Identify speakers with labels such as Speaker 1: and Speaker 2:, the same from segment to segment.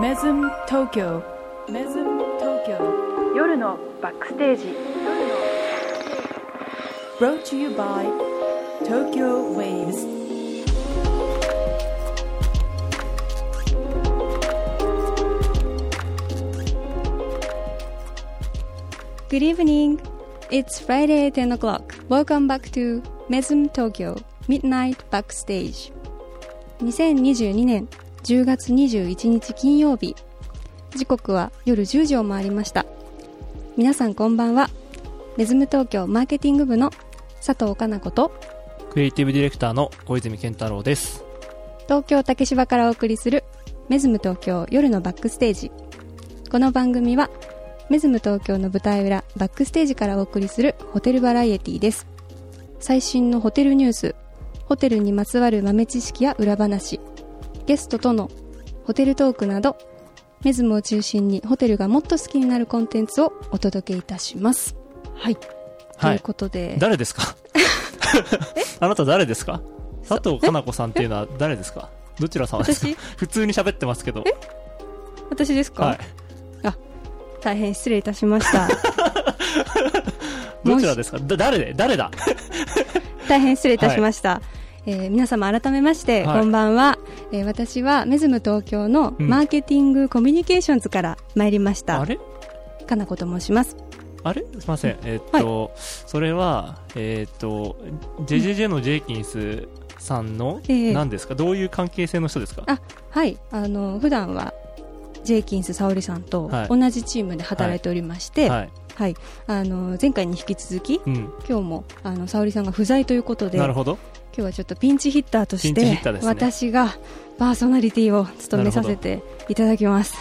Speaker 1: メズム東京メズム東京夜のバックステージ Brought to you by Tokyo Waves
Speaker 2: Good evening. It's Friday 10 o'clock. Welcome back to Mesm Tokyo Midnight Backstage. 2022年10月21日金曜日。時刻は夜10時を回りました。皆さんこんばんは。メズム東京マーケティング部の佐藤かな子と
Speaker 3: クリエイティブディレクターの小泉健太郎です。
Speaker 2: 東京竹芝からお送りするメズム東京夜のバックステージこの番組はメズム東京の舞台裏バックステージからお送りするホテルバラエティです最新のホテルニュースホテルにまつわる豆知識や裏話ゲストとのホテルトークなどメズムを中心にホテルがもっと好きになるコンテンツをお届けいたします。はい、ということで。
Speaker 3: 誰ですか？あなた誰ですか？佐藤かな子さんっていうのは誰ですか？どちら様ですか？
Speaker 2: 私？
Speaker 3: 普通に喋ってますけど。
Speaker 2: 私ですか、
Speaker 3: はい。
Speaker 2: 大変失礼いたしました。
Speaker 3: どちらですか？だ誰？で誰だ？
Speaker 2: 大変失礼いたしました、えー皆様改めまして、
Speaker 3: はい。
Speaker 2: こんばんは、えー私はメズム東京のマーケティングコミュニケーションズから参りました、
Speaker 3: あれ？
Speaker 2: かなこと申します。
Speaker 3: あれ？すいません。えーっと、それは、えーっと、JJJ のジェイキンスさんの、
Speaker 2: ええ。
Speaker 3: 何ですか？どういう関係性の人ですか？
Speaker 2: あはい。あの普段はジェイキンス沙織さんと
Speaker 3: はい。
Speaker 2: 同じチームで働いておりまして、はい。
Speaker 3: はい。
Speaker 2: あの前回に引き続き
Speaker 3: うん。
Speaker 2: 今日もあの沙織さんが不在ということで今
Speaker 3: なるほど。
Speaker 2: 日はちょっとピンチヒッターとして
Speaker 3: ね
Speaker 2: 私がパーソナリティを務めさせていただきます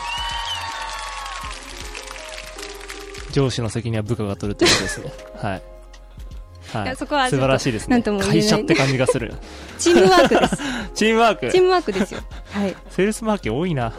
Speaker 3: 上司の責任は部下が取るということですね。はい。はい
Speaker 2: やそこは
Speaker 3: 素晴らしいですね。会社って感じがする。
Speaker 2: チームワークです
Speaker 3: チームワーク。
Speaker 2: チームワークですよはい
Speaker 3: セールスマーケ多いな。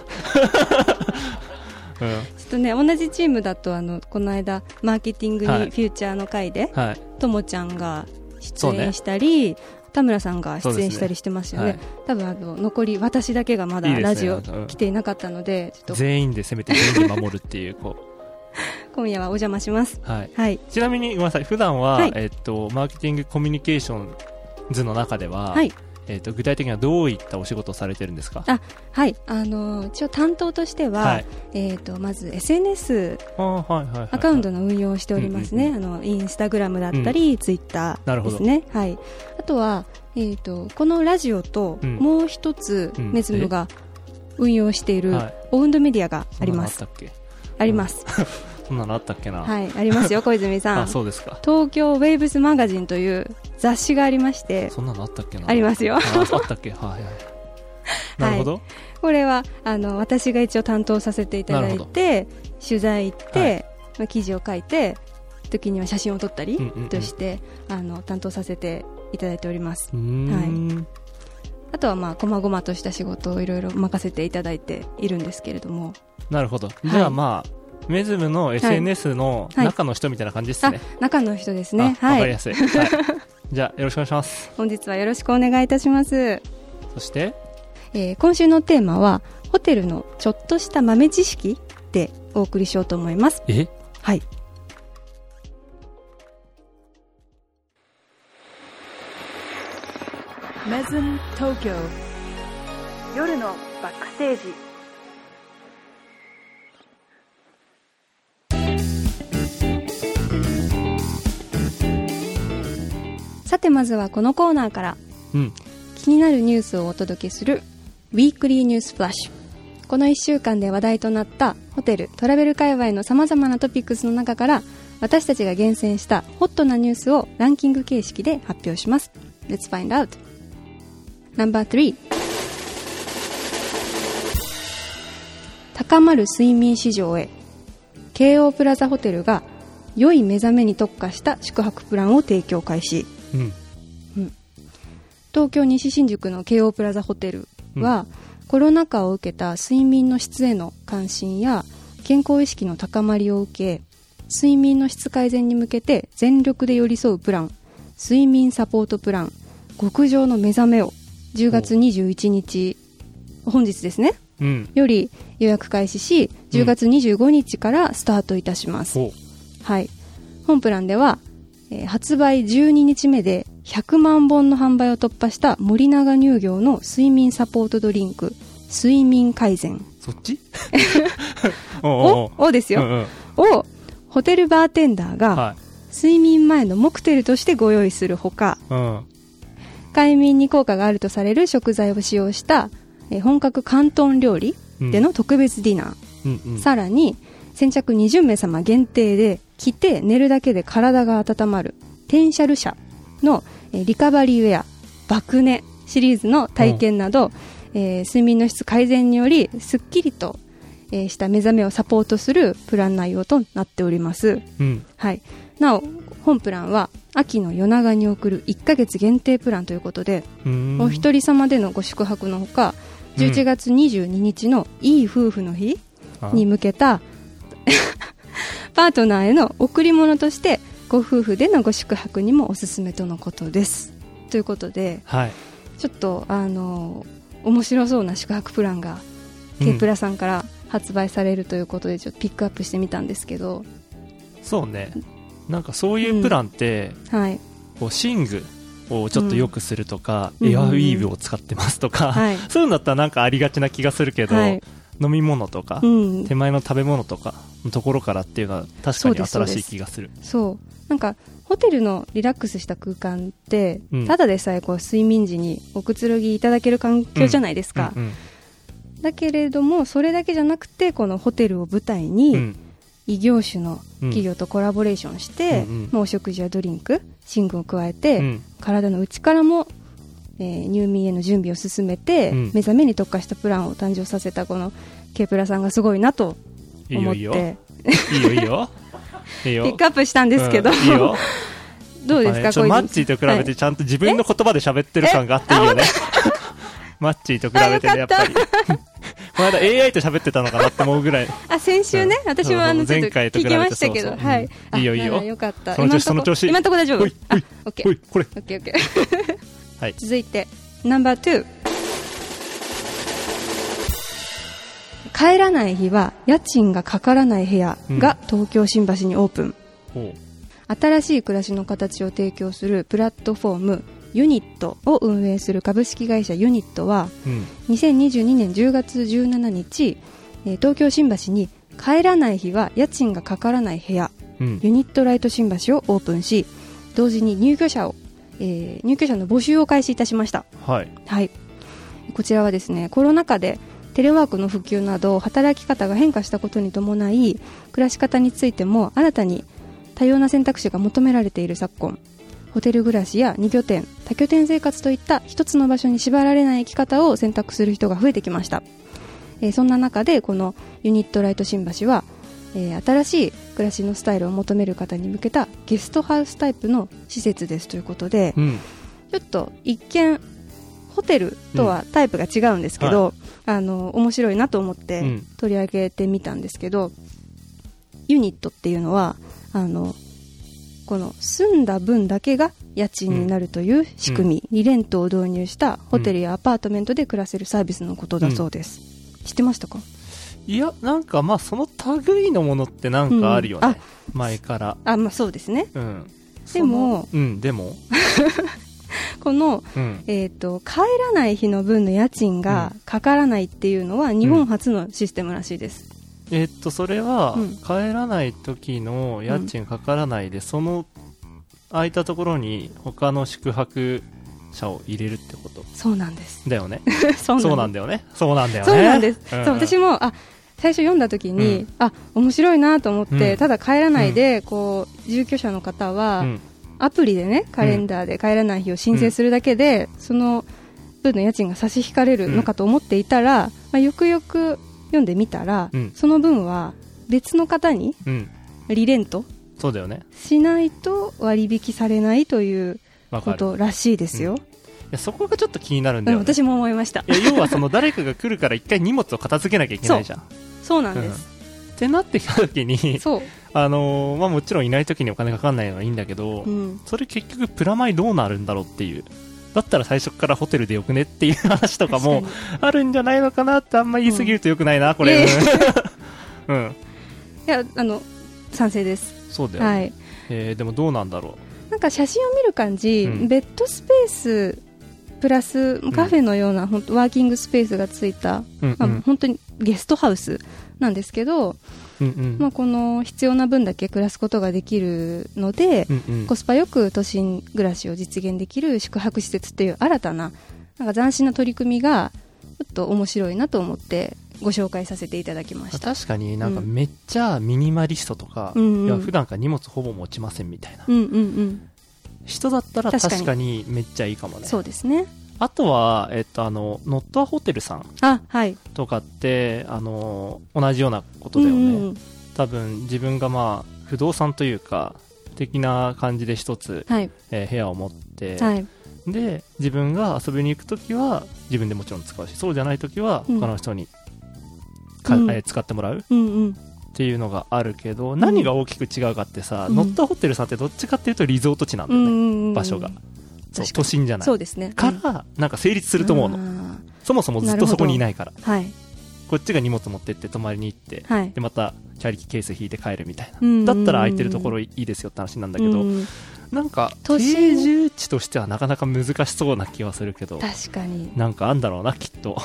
Speaker 3: うん。
Speaker 2: ちょっとね同じチームだとあのこの間マーケティングにフ
Speaker 3: はい
Speaker 2: ューチャーの回で
Speaker 3: はい。
Speaker 2: ともちゃんが出演したり、田村さんが出演したりしてますよね。
Speaker 3: はい。
Speaker 2: 多分あの残り私だけがまだラジオ
Speaker 3: うん。
Speaker 2: 来ていなかったのでちょっと。
Speaker 3: 全員で攻めて全員で守るっていう、こ
Speaker 2: 今夜はお邪魔します。
Speaker 3: う。はい。
Speaker 2: はい。
Speaker 3: ちなみに、ごめんなさい。普段は、
Speaker 2: はい。
Speaker 3: えっと、マーケティングコミュニケーション図の中では、
Speaker 2: はい
Speaker 3: えっと、具体的にはどういったお仕事をされてるんですか？
Speaker 2: あはい。あの一応担当としては、
Speaker 3: はい。
Speaker 2: えー、とまず SNS。アカウントの運用をしておりますね、
Speaker 3: うん
Speaker 2: あのインスタグラムだったり、ツイッターですね、はい、あとは、えー、とこのラジオと
Speaker 3: うん。
Speaker 2: もう一つ、
Speaker 3: うん。
Speaker 2: メズムが運用している
Speaker 3: はい。
Speaker 2: オウンドメディアがあります、
Speaker 3: あ
Speaker 2: ります、
Speaker 3: そんなのあったっけな？
Speaker 2: はい、ありますよ、小泉さ
Speaker 3: あ、
Speaker 2: ん。
Speaker 3: そうですか。
Speaker 2: 東京ウェーブスマガジンという雑誌がありまして、
Speaker 3: そんなのあったっけな？
Speaker 2: ありますよ
Speaker 3: あ。あったっけ？はいはい。なるほど。
Speaker 2: これはあの私が一応担当させていただいて、取材行って、
Speaker 3: はい
Speaker 2: まあ、記事を書いて、時には写真を撮ったり
Speaker 3: うんうんうん
Speaker 2: として、あの担当させていただいております。
Speaker 3: うーん。
Speaker 2: あとはまあ細々とした仕事をいろいろ任せていただいているんですけれども、
Speaker 3: なるほど。じゃあまあ、メズムの SNS の
Speaker 2: はい
Speaker 3: 中の人みたいな感じです
Speaker 2: あ
Speaker 3: ね。
Speaker 2: 中の人ですね。はい。
Speaker 3: あわかりやすい。はい。じゃあ、よろしくお願いします。
Speaker 2: 本日はよろしくお願いいたします。
Speaker 3: そして、
Speaker 2: えー今週のテーマはホテルのちょっとした豆知識でお送りしようと思います
Speaker 3: え？
Speaker 2: はい
Speaker 1: メズム東京夜のバックステージ
Speaker 2: さてまずはこのコーナーから。
Speaker 3: うん。
Speaker 2: 気になるニュースをお届けするウィークリーニュースフラッシュこの1週間で話題となったホテルトラベル界隈のさまざまなトピックスの中から私たちが厳選したホットなニュースをランキング形式で発表します。Let's find out. No.3 高まる睡眠市場へ。京王プラザホテルが良い目覚めに特化した宿泊プランを提供開始
Speaker 3: うん。
Speaker 2: 東京西新宿の京王プラザホテルは、コロナ禍を受けた睡眠の質への関心や健康意識の高まりを受け睡眠の質改善に向けて全力で寄り添うプラン睡眠サポートプラン極上の目覚めを10月21日本日ですね
Speaker 3: うん。
Speaker 2: より予約開始し、10月25日からスタートいたします。
Speaker 3: お
Speaker 2: はい。本プランでは、えー発売12日目で100万本の販売を突破した森永乳業の睡眠サポートドリンク、睡眠改善
Speaker 3: そっち？おうお
Speaker 2: ですよ、
Speaker 3: おううんうん。
Speaker 2: を、ホテルバーテンダーが、
Speaker 3: は
Speaker 2: 睡眠前のモクテルとしてご用意するほか、
Speaker 3: い。うん。
Speaker 2: 快眠に効果があるとされる食材を使用した、えー本格広東料理
Speaker 3: うん
Speaker 2: での特別ディナー、
Speaker 3: うんうん。
Speaker 2: さらに先着20名様限定で着て寝るだけで体が温まるテンシャル社の、えーリカバリーウェア爆寝シリーズの体験など、えー睡眠の質改善によりすっきりと、えーした目覚めをサポートするプラン内容となっております、
Speaker 3: うん。
Speaker 2: はい、なお本プランは秋の夜長に送る1ヶ月限定プランということで、お一人様でのご宿泊のほか11月22日のいい夫婦の日
Speaker 3: あ。
Speaker 2: に向けた パートナーへの贈り物としてご夫婦でのご宿泊にもおすすめとのことです。ということで
Speaker 3: はい。
Speaker 2: ちょっとあの面白そうな宿泊プランが K プラさんから発売されるということでちょっとピックアップしてみたんですけど、
Speaker 3: そうね。なんかそういうプランって、
Speaker 2: はい。
Speaker 3: こう寝具をちょっと良くするとか、
Speaker 2: うん。
Speaker 3: エアウィーヴを使ってますとか、
Speaker 2: はい。
Speaker 3: そういうのだったらなんかありがちな気がするけど、
Speaker 2: はい
Speaker 3: 飲み物とか、
Speaker 2: うん。
Speaker 3: 手前の食べ物とかのところからっていうのは確かに新しい気がする。
Speaker 2: そう。なんかホテルのリラックスした空間って、
Speaker 3: うん。
Speaker 2: ただでさえこう睡眠時におくつろぎいただける環境じゃないですか、
Speaker 3: うん
Speaker 2: だけれどもそれだけじゃなくてこのホテルを舞台
Speaker 3: うん
Speaker 2: に、
Speaker 3: うん。
Speaker 2: 異業種の
Speaker 3: うん。
Speaker 2: 企業とコラボレーションして、
Speaker 3: うんうん。
Speaker 2: もうお食事やドリンク寝具を加えて、
Speaker 3: うん。
Speaker 2: 体の内からも、えー入眠への準備を進めて、
Speaker 3: うん
Speaker 2: 目覚めに特化したプランを誕生させたこの K プラさんがすごいなと
Speaker 3: いい
Speaker 2: 思って
Speaker 3: よいいよ。いいよいいよ。いいよ。
Speaker 2: ピックアップしたんですけど、
Speaker 3: うんいいよ。
Speaker 2: どうですか、
Speaker 3: やっぱねちょっとマッチーと比べ
Speaker 2: はい
Speaker 3: てちゃんと自分の言葉で喋ってる感があっていいよね。マッチーと比べてね、やっぱり。この間 AI と喋ってたのかなって思うぐらい。
Speaker 2: あ先週ね、
Speaker 3: うん
Speaker 2: 私もあのちょっと
Speaker 3: 前回と
Speaker 2: 聞
Speaker 3: 比べて
Speaker 2: きましたけど、
Speaker 3: そうそう
Speaker 2: はい、
Speaker 3: うんいいよいいよ
Speaker 2: あならよかった。
Speaker 3: その調子その調子
Speaker 2: 今んとこ大丈夫？
Speaker 3: ほい。
Speaker 2: あ
Speaker 3: ほい、
Speaker 2: オッケー
Speaker 3: ほい、これ。
Speaker 2: オッケーオッケー。
Speaker 3: はい
Speaker 2: 続いて、ナンバー2。帰らない日は家賃がかからない部屋が東京新橋にオープン。
Speaker 3: ほ
Speaker 2: 新しい暮らしの形を提供するプラットフォームユニットを運営する株式会社ユニットは
Speaker 3: う。うん。
Speaker 2: 2022年10月17日、えー東京新橋に帰らない日は家賃がかからない部屋
Speaker 3: うん。
Speaker 2: ユニットライト新橋をオープンし同時に入居者を、えー入居者の募集を開始いたしました。
Speaker 3: はい。
Speaker 2: はい。こちらはですねコロナ禍でテレワークの普及など働き方が変化したことに伴い暮らし方についても新たに多様な選択肢が求められている昨今。ホテル暮らしや2拠点多拠点生活といった一つの場所に縛られない生き方を選択する人が増えてきました、えーそんな中でこのユニットライト新橋は、えー新しい暮らしのスタイルを求める方に向けたゲストハウスタイプの施設ですということで、
Speaker 3: うん。
Speaker 2: ちょっと一見ホテルとはタイプが違うんですけど、あの面白いなと思って
Speaker 3: うん。
Speaker 2: 取り上げてみたんですけど、ユニットっていうのはあのこの住んだ分だけが家賃になるという仕組み、リレントを導入したホテルやアパートメントで暮らせるサービスのことだそうです、知ってましたか？
Speaker 3: いや、なんかまあその類のものってなんかあるよね。
Speaker 2: うんあ
Speaker 3: 前から。
Speaker 2: あまあそうですね
Speaker 3: うん。
Speaker 2: でも
Speaker 3: うん、でも。
Speaker 2: この
Speaker 3: うん。
Speaker 2: えー、と帰らない日の分の家賃がかからないっていうのは日本初のシステムらしいです、
Speaker 3: えっと、それは
Speaker 2: うん、
Speaker 3: 帰らない時の家賃かからないで、その空いたところに他の宿泊者を入れるってこと
Speaker 2: そうなんです
Speaker 3: だよね。
Speaker 2: そう
Speaker 3: な
Speaker 2: なん
Speaker 3: だよね。そうなんだよね。
Speaker 2: そうなんです、
Speaker 3: ん
Speaker 2: そう私もあ最初読んだ時に、
Speaker 3: うん
Speaker 2: あ面白いなと思って、
Speaker 3: うん
Speaker 2: ただ帰らないで、こう住居者の方は、
Speaker 3: うん。
Speaker 2: アプリでねカレンダーで帰らない日を申請するだけで、その分の家賃が差し引かれるのかと思っていたら、まあ、よくよく読んでみたら、
Speaker 3: うん
Speaker 2: その分は別の方に
Speaker 3: うん。
Speaker 2: リレント
Speaker 3: そうだよね。
Speaker 2: しないと割引されないというこ。とらしいですよ、
Speaker 3: いやそこがちょっと気になるん
Speaker 2: うん
Speaker 3: だよね。
Speaker 2: 私も思いました
Speaker 3: 要はその誰かが来るから一回荷物を片付けなきゃいけないじゃん。
Speaker 2: そうなんです、
Speaker 3: ってなってきた時に、
Speaker 2: そう、
Speaker 3: あのーまあもちろんいない時にお金かかんないのはいいんだけど、
Speaker 2: うん、
Speaker 3: それ結局プラマイどうなるんだろうっていう。だったら最初からホテルでよくねっていう話とかも
Speaker 2: 確
Speaker 3: あるんじゃないのかなってあんま言い過ぎるとよくないな、これ、
Speaker 2: いえい
Speaker 3: うん。
Speaker 2: いやあの賛成です。
Speaker 3: そうだよね、
Speaker 2: はい。
Speaker 3: えーでもどうなんだろ
Speaker 2: なんか写真を見る感じ、
Speaker 3: うん。
Speaker 2: ベッドスペースプラスカフェのような、本当ワーキングスペースがついた、
Speaker 3: う、うん。
Speaker 2: まあ
Speaker 3: うん
Speaker 2: 本当にゲストハウスなんですけど、
Speaker 3: うんうん。
Speaker 2: まあ、この必要な分だけ暮らすことができるので、
Speaker 3: うんうん。
Speaker 2: コスパよく都心暮らしを実現できる宿泊施設っていう新たななんか斬新な取り組みがちょっと面白いなと思ってご紹介させていただきました。
Speaker 3: 確かになんか
Speaker 2: うん
Speaker 3: めっちゃミニマリストとか、
Speaker 2: うんうん。
Speaker 3: いや普段から荷物ほぼ持ちませんみたいな。
Speaker 2: うんうんうん、
Speaker 3: 人だったら
Speaker 2: 確かに
Speaker 3: めっちゃいいかもね
Speaker 2: そうですね。
Speaker 3: あとは、えっと、あのノットアホテルさん
Speaker 2: あ、はい。
Speaker 3: とかってあの同じようなことだよね、
Speaker 2: うんうん
Speaker 3: 多分自分がまあ不動産というか的な感じで一つ、
Speaker 2: はい。
Speaker 3: えー部屋を持って、
Speaker 2: はい。
Speaker 3: で自分が遊びに行くときは自分でもちろん使うしそうじゃないときは
Speaker 2: うん
Speaker 3: 他の人にか、
Speaker 2: うん
Speaker 3: えー使ってもらう
Speaker 2: うんうん。
Speaker 3: っていうのがあるけど、何が大きく違うかってさ、
Speaker 2: うん
Speaker 3: ノットホテルさんってどっちかっていうとリゾート地なんだよね、場所が。そう都心じゃない
Speaker 2: そうですね。
Speaker 3: から、なんか成立すると思うの、
Speaker 2: の。
Speaker 3: そもそもずっとそこにいないから
Speaker 2: はい。
Speaker 3: こっちが荷物持ってって泊まりに行って
Speaker 2: はい。
Speaker 3: でまたチャリキケース引いて帰るみたいな、だったら空いてるところいいですよって話なんだけど、
Speaker 2: うん
Speaker 3: なんか定住地としてはなかなか難しそうな気はするけど
Speaker 2: 確かに。
Speaker 3: なんかあんだろうなきっと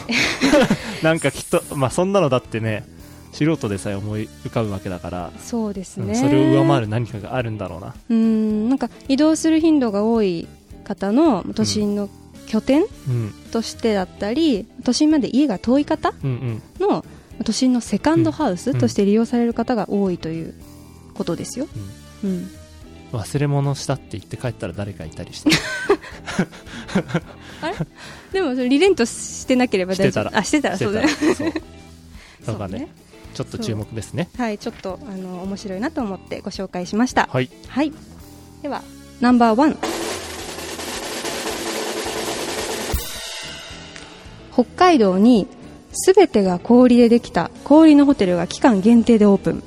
Speaker 3: なんかきっとまあそんなのだってね素人でさえ思い浮かぶわけだから、
Speaker 2: そうですね。
Speaker 3: うんそれを上回る何かがあるんだろうな。
Speaker 2: うん、なんか移動する頻度が多い方の都心の拠点
Speaker 3: うん。
Speaker 2: としてだったり、都心まで家が遠い方
Speaker 3: うんうん。
Speaker 2: の都心のセカンドハウス
Speaker 3: うん。
Speaker 2: として利用される方が多いということですよ。うん。
Speaker 3: 忘れ物したって言って帰ったら誰かいたりして。
Speaker 2: でもそれリレントしてなければ大丈夫。
Speaker 3: してたら。
Speaker 2: あ、してたらそうだ ね。
Speaker 3: そう。だねちょっと注目ですね
Speaker 2: はい、ちょっとあの面白いなと思ってご紹介しました。
Speaker 3: はい
Speaker 2: はい。では、ナンバーワン。北海道にすべてが氷でできた氷のホテルが期間限定でオープン。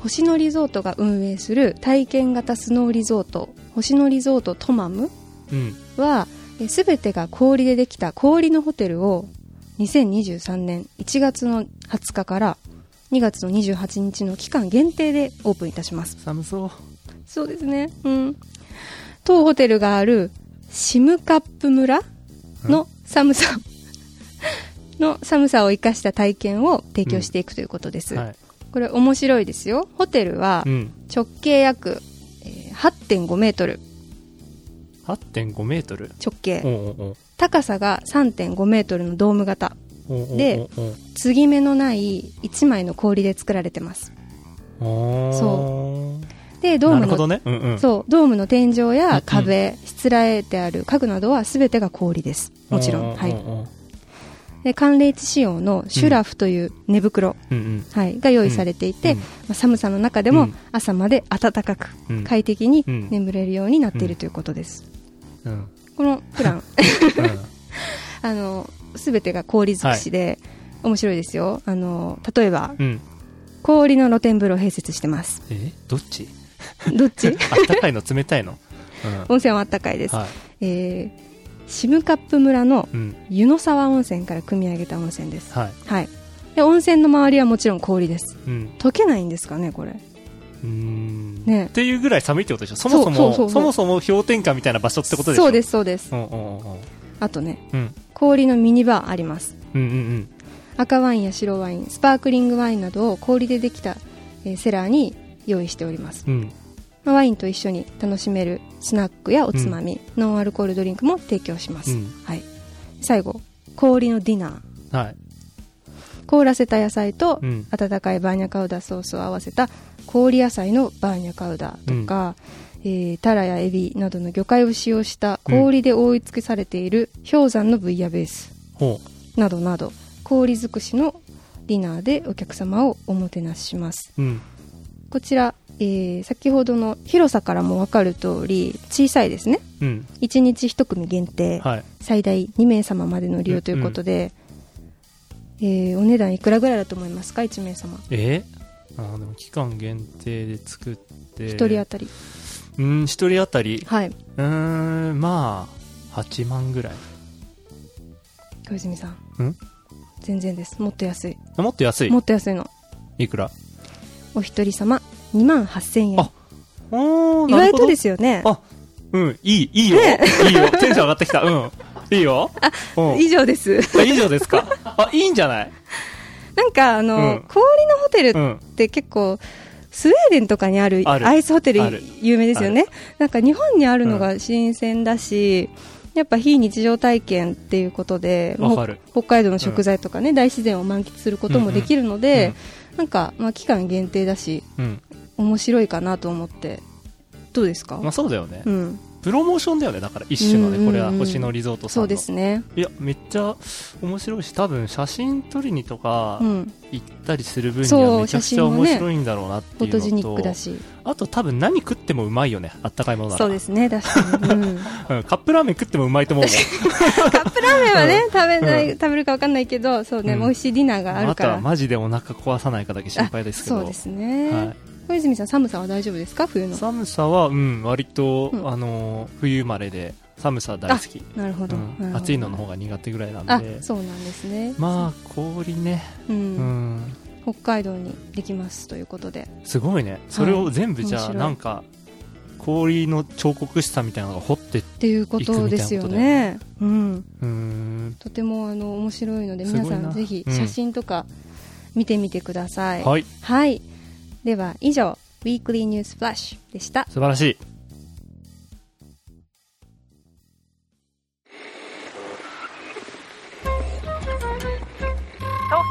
Speaker 2: 星野リゾートが運営する体験型スノーリゾート、星野リゾートトマム
Speaker 3: うん
Speaker 2: は、すべてが氷でできた氷のホテルを2023年1月の20日から2月の28日の期間限定でオープンいたします。
Speaker 3: 寒そう
Speaker 2: そうですね。うん。当ホテルがあるシムカップ村の寒さの寒さを生かした体験を提供していくということです。
Speaker 3: はい
Speaker 2: これ面白いですよ。ホテルは
Speaker 3: うん
Speaker 2: 直径約、えー8.5メートル
Speaker 3: 8.5メートル？
Speaker 2: 直径。
Speaker 3: おうおう
Speaker 2: 高さが3.5メートルのドーム型。
Speaker 3: おうおう
Speaker 2: で継ぎ目のない1枚の氷で作られてます。そでドームの、
Speaker 3: ね。うんうん。
Speaker 2: そう。ドームの天井
Speaker 3: うん
Speaker 2: や壁、しつらえてある家具などは全てが氷です。もちろん、はい、で寒冷地仕様のシュラフという寝袋、
Speaker 3: うんうん。
Speaker 2: はい、が用意されていて、
Speaker 3: うん
Speaker 2: まあ寒さの中でも
Speaker 3: うん。
Speaker 2: 朝まで暖かく
Speaker 3: うん。
Speaker 2: 快適に
Speaker 3: うん。
Speaker 2: 眠れるようになっているということです、このプラン。あの全てが氷尽くしで、面白いですよ。あの例えば
Speaker 3: うん。
Speaker 2: 氷の露天風呂を併設してます。
Speaker 3: え？どっち？
Speaker 2: どっち？
Speaker 3: あったかいの？冷たいの？うん。
Speaker 2: 温泉はあったかいです、
Speaker 3: はい。
Speaker 2: えーシムカップ村の
Speaker 3: うん。
Speaker 2: 湯の沢温泉から組み上げた温泉です。
Speaker 3: はい。
Speaker 2: はい。で温泉の周りはもちろん氷です。
Speaker 3: うん。
Speaker 2: 溶けないんですかねこれ。
Speaker 3: うーん。
Speaker 2: ね。
Speaker 3: っていうぐらい寒いってことでしょ？そもそも
Speaker 2: そ
Speaker 3: もそも氷点下みたいな場所ってことでしょ？
Speaker 2: そうですそうです。
Speaker 3: うんうんうん。
Speaker 2: あとね
Speaker 3: うん。
Speaker 2: 氷のミニバーあります。
Speaker 3: うんうんうん。
Speaker 2: 赤ワインや白ワインスパークリングワインなどを氷でできた、えーセラーに用意しております。
Speaker 3: うん
Speaker 2: まあワインと一緒に楽しめるスナックやおつまみ、ノンアルコールドリンクも提供します、
Speaker 3: うん。
Speaker 2: はい、最後氷のディナー。
Speaker 3: はい。
Speaker 2: 凍らせた野菜と
Speaker 3: うん。
Speaker 2: 温かいバーニャカウダソースを合わせた氷野菜のバーニャカウダとか、えータラやエビなどの魚介を使用した氷で覆い尽くされている氷山のブイヤベース。
Speaker 3: ほ
Speaker 2: などなど氷尽くしのディナーでお客様をおもてなしします。
Speaker 3: ううん
Speaker 2: こちら、えー先ほどの広さからも分かる通り小さいですね。
Speaker 3: うん。
Speaker 2: 1日1組限定、
Speaker 3: はい。
Speaker 2: 最大2名様までの利用ということで、えーお値段いくらぐらいだと思いますか？1名様。
Speaker 3: え？あーでも期間限定で作って。
Speaker 2: 1人当たり。
Speaker 3: うん一人当たり？
Speaker 2: はい。う
Speaker 3: ーんまあ8万ぐらい。
Speaker 2: 小泉さん。
Speaker 3: ん？
Speaker 2: 全然です。もっと安い。
Speaker 3: もっと安い？
Speaker 2: もっと安いの。
Speaker 3: いくら？
Speaker 2: お一人様2万8000円。
Speaker 3: あ
Speaker 2: 意外とですよね。
Speaker 3: あうんいいいいよ、いいよ。テンション上がってきた。うん。いいよ。うん。
Speaker 2: 以上です。
Speaker 3: あ以上ですか。あいいんじゃない？
Speaker 2: なんかあの、
Speaker 3: うん。
Speaker 2: 氷のホテル
Speaker 3: うん
Speaker 2: って結構スウェーデンとかにあるアイスホテル有名ですよね。なんか日本にあるのが新鮮だし、やっぱ非日常体験っていうことで北海道の食材とかね、大自然を満喫することもできるので、なんか、まあ、期間限定だし
Speaker 3: うん。
Speaker 2: 面白いかなと思って。どうですか、
Speaker 3: まあそうだよね、
Speaker 2: うん、
Speaker 3: プロモーションだよねだから一種のね、
Speaker 2: うんうんうん。
Speaker 3: これは星野リゾートさんの。
Speaker 2: そうですね、
Speaker 3: いやめっちゃ面白いし多分写真撮りにとか
Speaker 2: うん、
Speaker 3: 行ったりする分にはめちゃくちゃ面白いんだろうなっていう
Speaker 2: フォトジニッ
Speaker 3: のと、
Speaker 2: クだし
Speaker 3: あと多分何食ってもうまいよね。あったかいものなら。
Speaker 2: そうですね確かに、うん、
Speaker 3: うんカップラーメン食ってもうまいと思う
Speaker 2: カップラーメンはね、
Speaker 3: うん。
Speaker 2: 食べない、
Speaker 3: うん。
Speaker 2: 食べるか分かんないけどそうね、
Speaker 3: うん。
Speaker 2: 美味しいディナーがある
Speaker 3: あと
Speaker 2: から
Speaker 3: はマジでお腹壊さないかだけ心配ですけど。
Speaker 2: そうですね、
Speaker 3: はい。
Speaker 2: 小泉さん寒さは大丈夫ですか？冬の。
Speaker 3: 寒さは、うん、割と、
Speaker 2: うん。
Speaker 3: あのー冬生まれで寒さ大好き、
Speaker 2: なるほど,、
Speaker 3: うん。暑いのの方が苦手ぐらいなん
Speaker 2: あ
Speaker 3: で
Speaker 2: そうなんですね。
Speaker 3: まあ氷ね、
Speaker 2: う、
Speaker 3: うんん、
Speaker 2: 北海道にできますということで。す
Speaker 3: ごいね。それを全部じゃあ、なんか氷の彫刻師さんみたいなのが彫って
Speaker 2: っていうことですよね。うん。
Speaker 3: うーん。
Speaker 2: とてもあの面白いので皆さんぜひ
Speaker 3: うん
Speaker 2: 写真とか見てみてください、
Speaker 3: はい。
Speaker 2: はい。では以上ウィークリーニュースフラッシュでした。
Speaker 3: 素晴らしい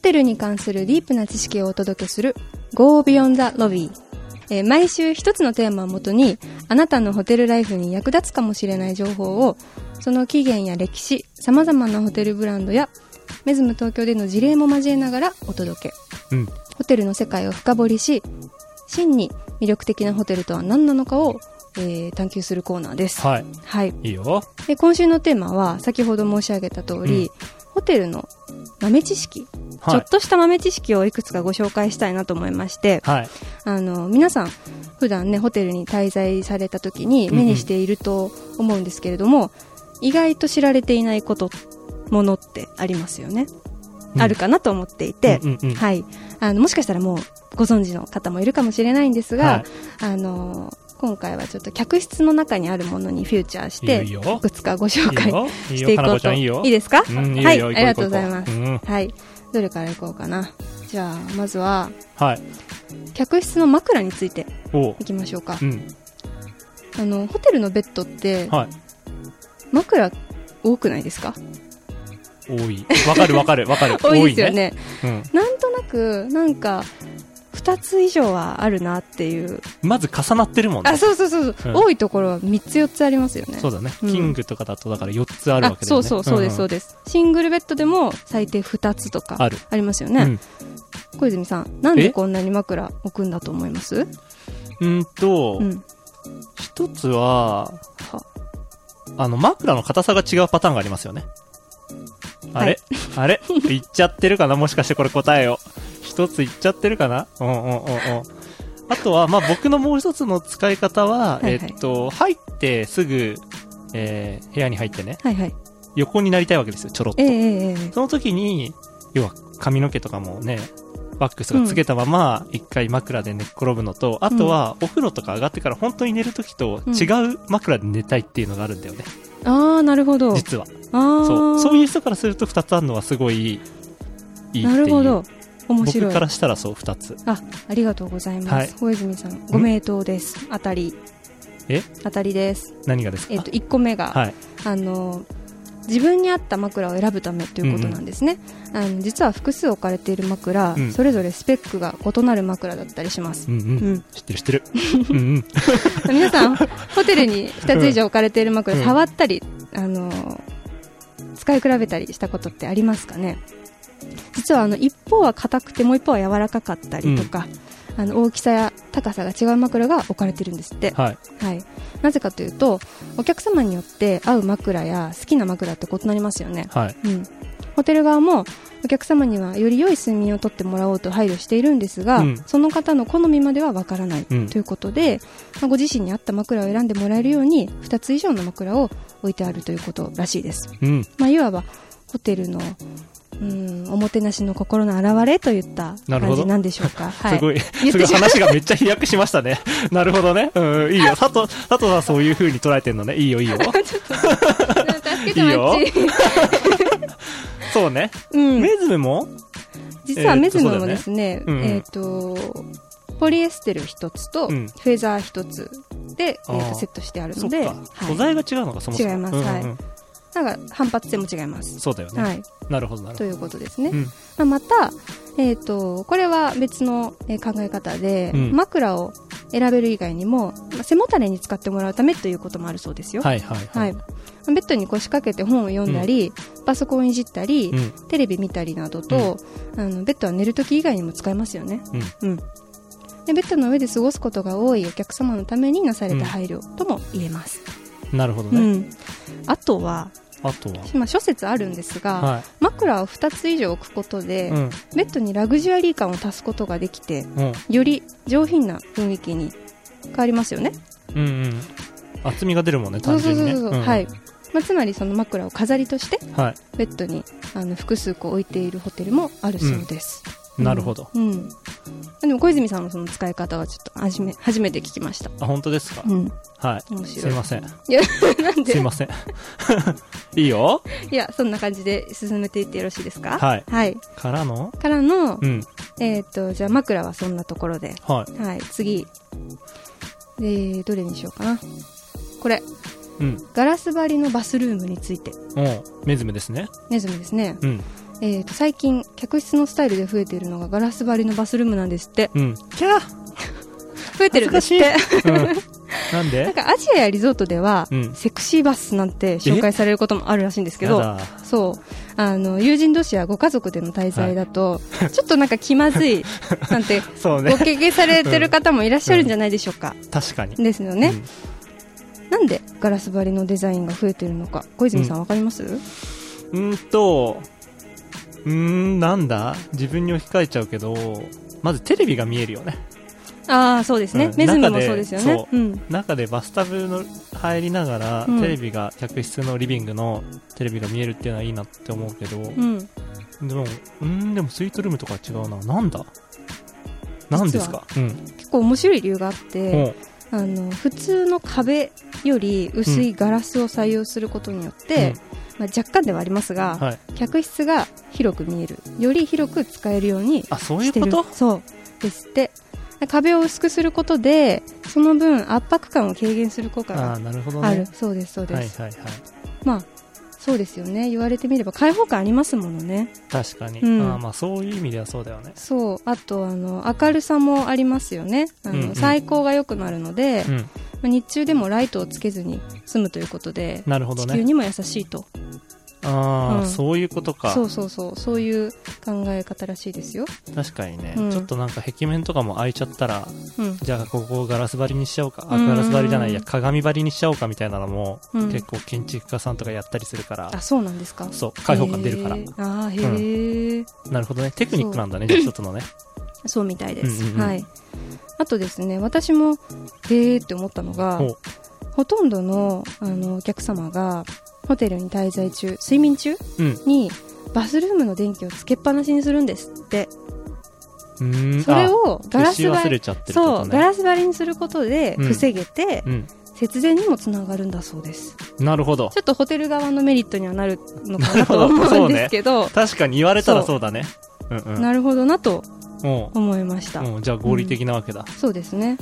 Speaker 1: テル
Speaker 2: に関するディープな知識をお届けする Go Beyond the Lobby、えー毎週一つのテーマをもとにあなたのホテルライフに役立つかもしれない情報をその起源や歴史様々なホテルブランドやメズム東京での事例も交えながらお届け。
Speaker 3: うん。
Speaker 2: ホテルの世界を深掘りし真に魅力的なホテルとは何なのかを、えー探求するコーナーです、
Speaker 3: はい。
Speaker 2: はい、
Speaker 3: いいよ。
Speaker 2: で今週のテーマは先ほど申し上げた通り、ホテルの豆知識、ちょ
Speaker 3: はい
Speaker 2: っとした豆知識をいくつかご紹介したいなと思いまして
Speaker 3: はい。
Speaker 2: あの皆さん普段ねホテルに滞在された時に目にしていると思うんですけれども、意外と知られていないことものってありますよね、
Speaker 3: うん。
Speaker 2: あるかなと思っていて、
Speaker 3: うんうんうん。
Speaker 2: はい、あのもしかしたらもうご存知の方もいるかもしれないんですが、
Speaker 3: はい。
Speaker 2: あの今回はちょっと客室の中にあるものにフューチャーして
Speaker 3: い
Speaker 2: くつかご紹介していこうと。
Speaker 3: いい
Speaker 2: ですか、
Speaker 3: うんいいよ
Speaker 2: はいありがとうございます。
Speaker 3: う行こう
Speaker 2: はい。どれからいこうかな？じゃあまずは
Speaker 3: うんはい。
Speaker 2: 客室の枕についていきましょうか。
Speaker 3: うん。
Speaker 2: あのホテルのベッドって
Speaker 3: はい。
Speaker 2: 枕多くないですか？
Speaker 3: 多い。わかるわかるわかる。
Speaker 2: 多いですよね。
Speaker 3: うん。
Speaker 2: なんとなくなんか2つ以上はあるなっていう。
Speaker 3: まず重なってるもんね。
Speaker 2: あそうそうそうそう、
Speaker 3: うん。
Speaker 2: 多いところは3つ4つありますよね。
Speaker 3: そうだね、
Speaker 2: うん。
Speaker 3: キングとかだとだから4つあるわけだよね。
Speaker 2: そうそうそうですそう
Speaker 3: で
Speaker 2: です、シングルベッドでも最低2つとか
Speaker 3: あ
Speaker 2: りますよね、
Speaker 3: うん。
Speaker 2: 小泉さんなんで
Speaker 3: え
Speaker 2: こんなに枕置くんだと思います？
Speaker 3: うんと、
Speaker 2: うん。
Speaker 3: 一つは
Speaker 2: は。
Speaker 3: あの枕の硬さが違うパターンがありますよね。あれ、あれ？言っちゃってるかな？もしかしてこれ答えを一つ言っちゃってるかな？うんうんうんうん。あとは、まあ、僕のもう一つの使い方は、
Speaker 2: はいはい。
Speaker 3: えっと、入ってすぐ、えー部屋に入ってね、
Speaker 2: はいはい。
Speaker 3: 横になりたいわけですよ、ちょろっと。
Speaker 2: ええええええ。
Speaker 3: その時に、要は髪の毛とかもね、ワックスがつけたまま、一回枕で寝っ転ぶのと、あとは、お風呂とか上がってから本当に寝る時と違う枕で寝たいっていうのがあるんだよね、
Speaker 2: ああなるほど。
Speaker 3: 実は。
Speaker 2: ああ
Speaker 3: そう。そういう人からすると二つあるのはすごいいいっていう。
Speaker 2: なるほど面白い。
Speaker 3: 僕からしたらそう、二つ。
Speaker 2: あありがとうございます、
Speaker 3: はい。
Speaker 2: 小泉さんご名答です。当たり。
Speaker 3: え？
Speaker 2: 当たりです。
Speaker 3: 何がですか？
Speaker 2: えっ、と1個目が、
Speaker 3: はい。
Speaker 2: あの自分に合った枕を選ぶためということなんですね、あの実は複数置かれている枕、
Speaker 3: うん。
Speaker 2: それぞれスペックが異なる枕だったりします。
Speaker 3: う、んうん。
Speaker 2: うん。
Speaker 3: 知ってる知ってる。うんうん。
Speaker 2: 皆さんホテルに2つ以上置かれている枕、
Speaker 3: うん。
Speaker 2: 触ったり、あのー使い比べたりしたことってありますかね？実はあの一方は硬くてもう一方は柔らかかったりとか、あの大きさや高さが違う枕が置かれてるんですって、
Speaker 3: はい。
Speaker 2: はい、なぜかというとお客様によって合う枕や好きな枕って異なりますよね、
Speaker 3: はい。
Speaker 2: うん、ホテル側もお客様にはより良い睡眠をとってもらおうと配慮しているんですが、
Speaker 3: うん。
Speaker 2: その方の好みまではわからない
Speaker 3: うん。
Speaker 2: ということで、まあご自身に合った枕を選んでもらえるように2つ以上の枕を置いてあるということらしいです、
Speaker 3: うん。
Speaker 2: まあ、いわばホテルのうんおもてなしの心の表れといった感じなんでしょうか、はい、
Speaker 3: すごい、すごい話がめっちゃ飛躍しましたね。なるほどね。うんうん、いいよ。佐藤、佐藤さんそういう風に捉えてんのね。いいよ、いいよ。
Speaker 2: 助けてもらっち
Speaker 3: そうね。
Speaker 2: うん。
Speaker 3: メズムも？
Speaker 2: 実はメズムもですね、えっ、と、ポリエステル一つと、
Speaker 3: うん。
Speaker 2: フェザー一つで、えー、とセットしてあるので、
Speaker 3: 素材が違うのか、そもそも。
Speaker 2: 違います。はいなんか反発性も違います。
Speaker 3: そうだよね。
Speaker 2: はい。
Speaker 3: なるほど、なるほど。
Speaker 2: ということですね。
Speaker 3: うん。
Speaker 2: まあ、また、えっ、と、これは別の、えー考え方で、
Speaker 3: うん
Speaker 2: 枕を選べる以外にも、まあ背もたれに使ってもらうためということもあるそうですよ。
Speaker 3: はいはい
Speaker 2: は。
Speaker 3: はいい。
Speaker 2: ベッドに腰掛けて本を読んだり、パソコンをいじったり、
Speaker 3: うん。
Speaker 2: テレビ見たりなどと、あのベッドは寝るとき以外にも使えますよね。
Speaker 3: うん。
Speaker 2: うん。で、ベッドの上で過ごすことが多いお客様のためになされた配慮とも言えます。
Speaker 3: なるほど
Speaker 2: う
Speaker 3: ね。
Speaker 2: ん。あとは、
Speaker 3: あとは？
Speaker 2: まあ、諸説あるんですが、
Speaker 3: は
Speaker 2: 枕を2つ以上置くことで、
Speaker 3: い。うん。
Speaker 2: ベッドにラグジュアリー感を足すことができて、
Speaker 3: うん。
Speaker 2: より上品な雰囲気に変わりますよね。
Speaker 3: うんうん。厚みが出るもんね、単
Speaker 2: そうそう
Speaker 3: 純にね。
Speaker 2: そうそう、
Speaker 3: ん
Speaker 2: はい。。まあ、つまりその枕を飾りとして
Speaker 3: は
Speaker 2: ベッドにあの複数個置いているホテルもあるそうです。
Speaker 3: い。なるほど。
Speaker 2: うん。でも小泉さんのその使い方はちょっと初め初めて聞きました。
Speaker 3: あ、本当ですか？
Speaker 2: うん。
Speaker 3: はい。すいません。
Speaker 2: いや、なんで？
Speaker 3: すいません。いいよ。
Speaker 2: いや、そんな感じで進めていってよろしいですか？
Speaker 3: はい。
Speaker 2: はい。
Speaker 3: からの？
Speaker 2: からの、
Speaker 3: うん。
Speaker 2: えっ、と、じゃあ枕はそんなところで。
Speaker 3: はい。
Speaker 2: はい、次。えー、どれにしようかな。これ、
Speaker 3: うん。
Speaker 2: ガラス張りのバスルームについて。
Speaker 3: おうメズムですね。
Speaker 2: ネズミですね。
Speaker 3: うん。
Speaker 2: えーと、最近、客室のスタイルで増えているのがガラス張りのバスルームなんですって。
Speaker 3: うん。キャ
Speaker 2: 増えてるんですって。
Speaker 3: ーうん。な ん
Speaker 2: なん
Speaker 3: で
Speaker 2: かアジアやリゾートでは、
Speaker 3: うん
Speaker 2: セクシーバスなんて紹介されることもあるらしいんですけど。そう。あの、友人同士やご家族での滞在だと、ちょっとなんか気まずい、なんて、
Speaker 3: ね
Speaker 2: ご。経験されてる方もいらっしゃるんじゃないでしょうか。
Speaker 3: 確かに。
Speaker 2: ですよね、
Speaker 3: うん
Speaker 2: なんでガラス張りのデザインが増えてるのか小泉さんわかります、
Speaker 3: うーんと、うーん、なんだ？自分に置き換えちゃうけど、まずテレビが見えるよね。
Speaker 2: ああそうですね、
Speaker 3: うん。
Speaker 2: メズムもそうですよね。
Speaker 3: 中でバスタブの入りながら、
Speaker 2: うん。
Speaker 3: テレビが、客室のリビングのテレビが見えるっていうのはいいなって思うけど、
Speaker 2: うん。
Speaker 3: でも、うーん、でもスイートルームとかは違うな。なんだ？なんですか？うん。
Speaker 2: 結構面白い理由があって、
Speaker 3: も
Speaker 2: あの普通の壁より薄いガラスを採用することによって、まあ、若干ではありますが、
Speaker 3: はい。
Speaker 2: 客室が広く見えるより広く使えるように
Speaker 3: あ、そうい
Speaker 2: してる
Speaker 3: うこと
Speaker 2: そうですって壁を薄くすることでその分圧迫感を軽減する効果
Speaker 3: ああ、
Speaker 2: が
Speaker 3: なるほどね。
Speaker 2: あるそうですそうです、
Speaker 3: はいはいはい。
Speaker 2: まあそうですよね言われてみれば開放感ありますものね
Speaker 3: 確かに。
Speaker 2: うん
Speaker 3: あーまあそういう意味ではそうだよね。
Speaker 2: そうあとあの明るさもありますよねあの、
Speaker 3: うんうん
Speaker 2: 最高が良くなるので、
Speaker 3: うん。
Speaker 2: まあ日中でもライトをつけずに済むということで、
Speaker 3: なるほどね。
Speaker 2: 地球にも優しいと
Speaker 3: ああ、
Speaker 2: うん。
Speaker 3: そういうことか。
Speaker 2: そうそうそう。そういう考え方らしいですよ、
Speaker 3: 確かにね、
Speaker 2: うん。
Speaker 3: ちょっとなんか壁面とかも開いちゃったら、
Speaker 2: うん。
Speaker 3: じゃあここをガラス張りにしちゃおうか。あ、
Speaker 2: うん。
Speaker 3: ガラス張りじゃないや、鏡張りにしちゃおうかみたいなのも、
Speaker 2: うん。
Speaker 3: 結構建築家さんとかやったりするから。
Speaker 2: あ、そうなんですか。
Speaker 3: そう、開放感出るから。
Speaker 2: あーへえ、
Speaker 3: なるほどね。テクニックなんだね、じゃあ一つのね。
Speaker 2: そうみたいです、
Speaker 3: うんうんうん。
Speaker 2: はい。あとですね私もへえって思ったのが
Speaker 3: ほ
Speaker 2: とんどのあのお客様がホテルに滞在中睡眠中？
Speaker 3: うん。
Speaker 2: にバスルームの電気をつけっぱなしにするんですって。それをガラス張り
Speaker 3: ね。
Speaker 2: そうガラス張りにすることで
Speaker 3: うん
Speaker 2: 防げて、
Speaker 3: うん。
Speaker 2: 節電にもつながるんだそうです
Speaker 3: なるほど
Speaker 2: ち。ょっとホテル側のメリットにはなるのかなと思うんですけど
Speaker 3: 確かに言われたらそうだね。うんうん。
Speaker 2: なるほどなと
Speaker 3: も
Speaker 2: 思いました、
Speaker 3: じゃあ合理的なわけだ。
Speaker 2: そうですね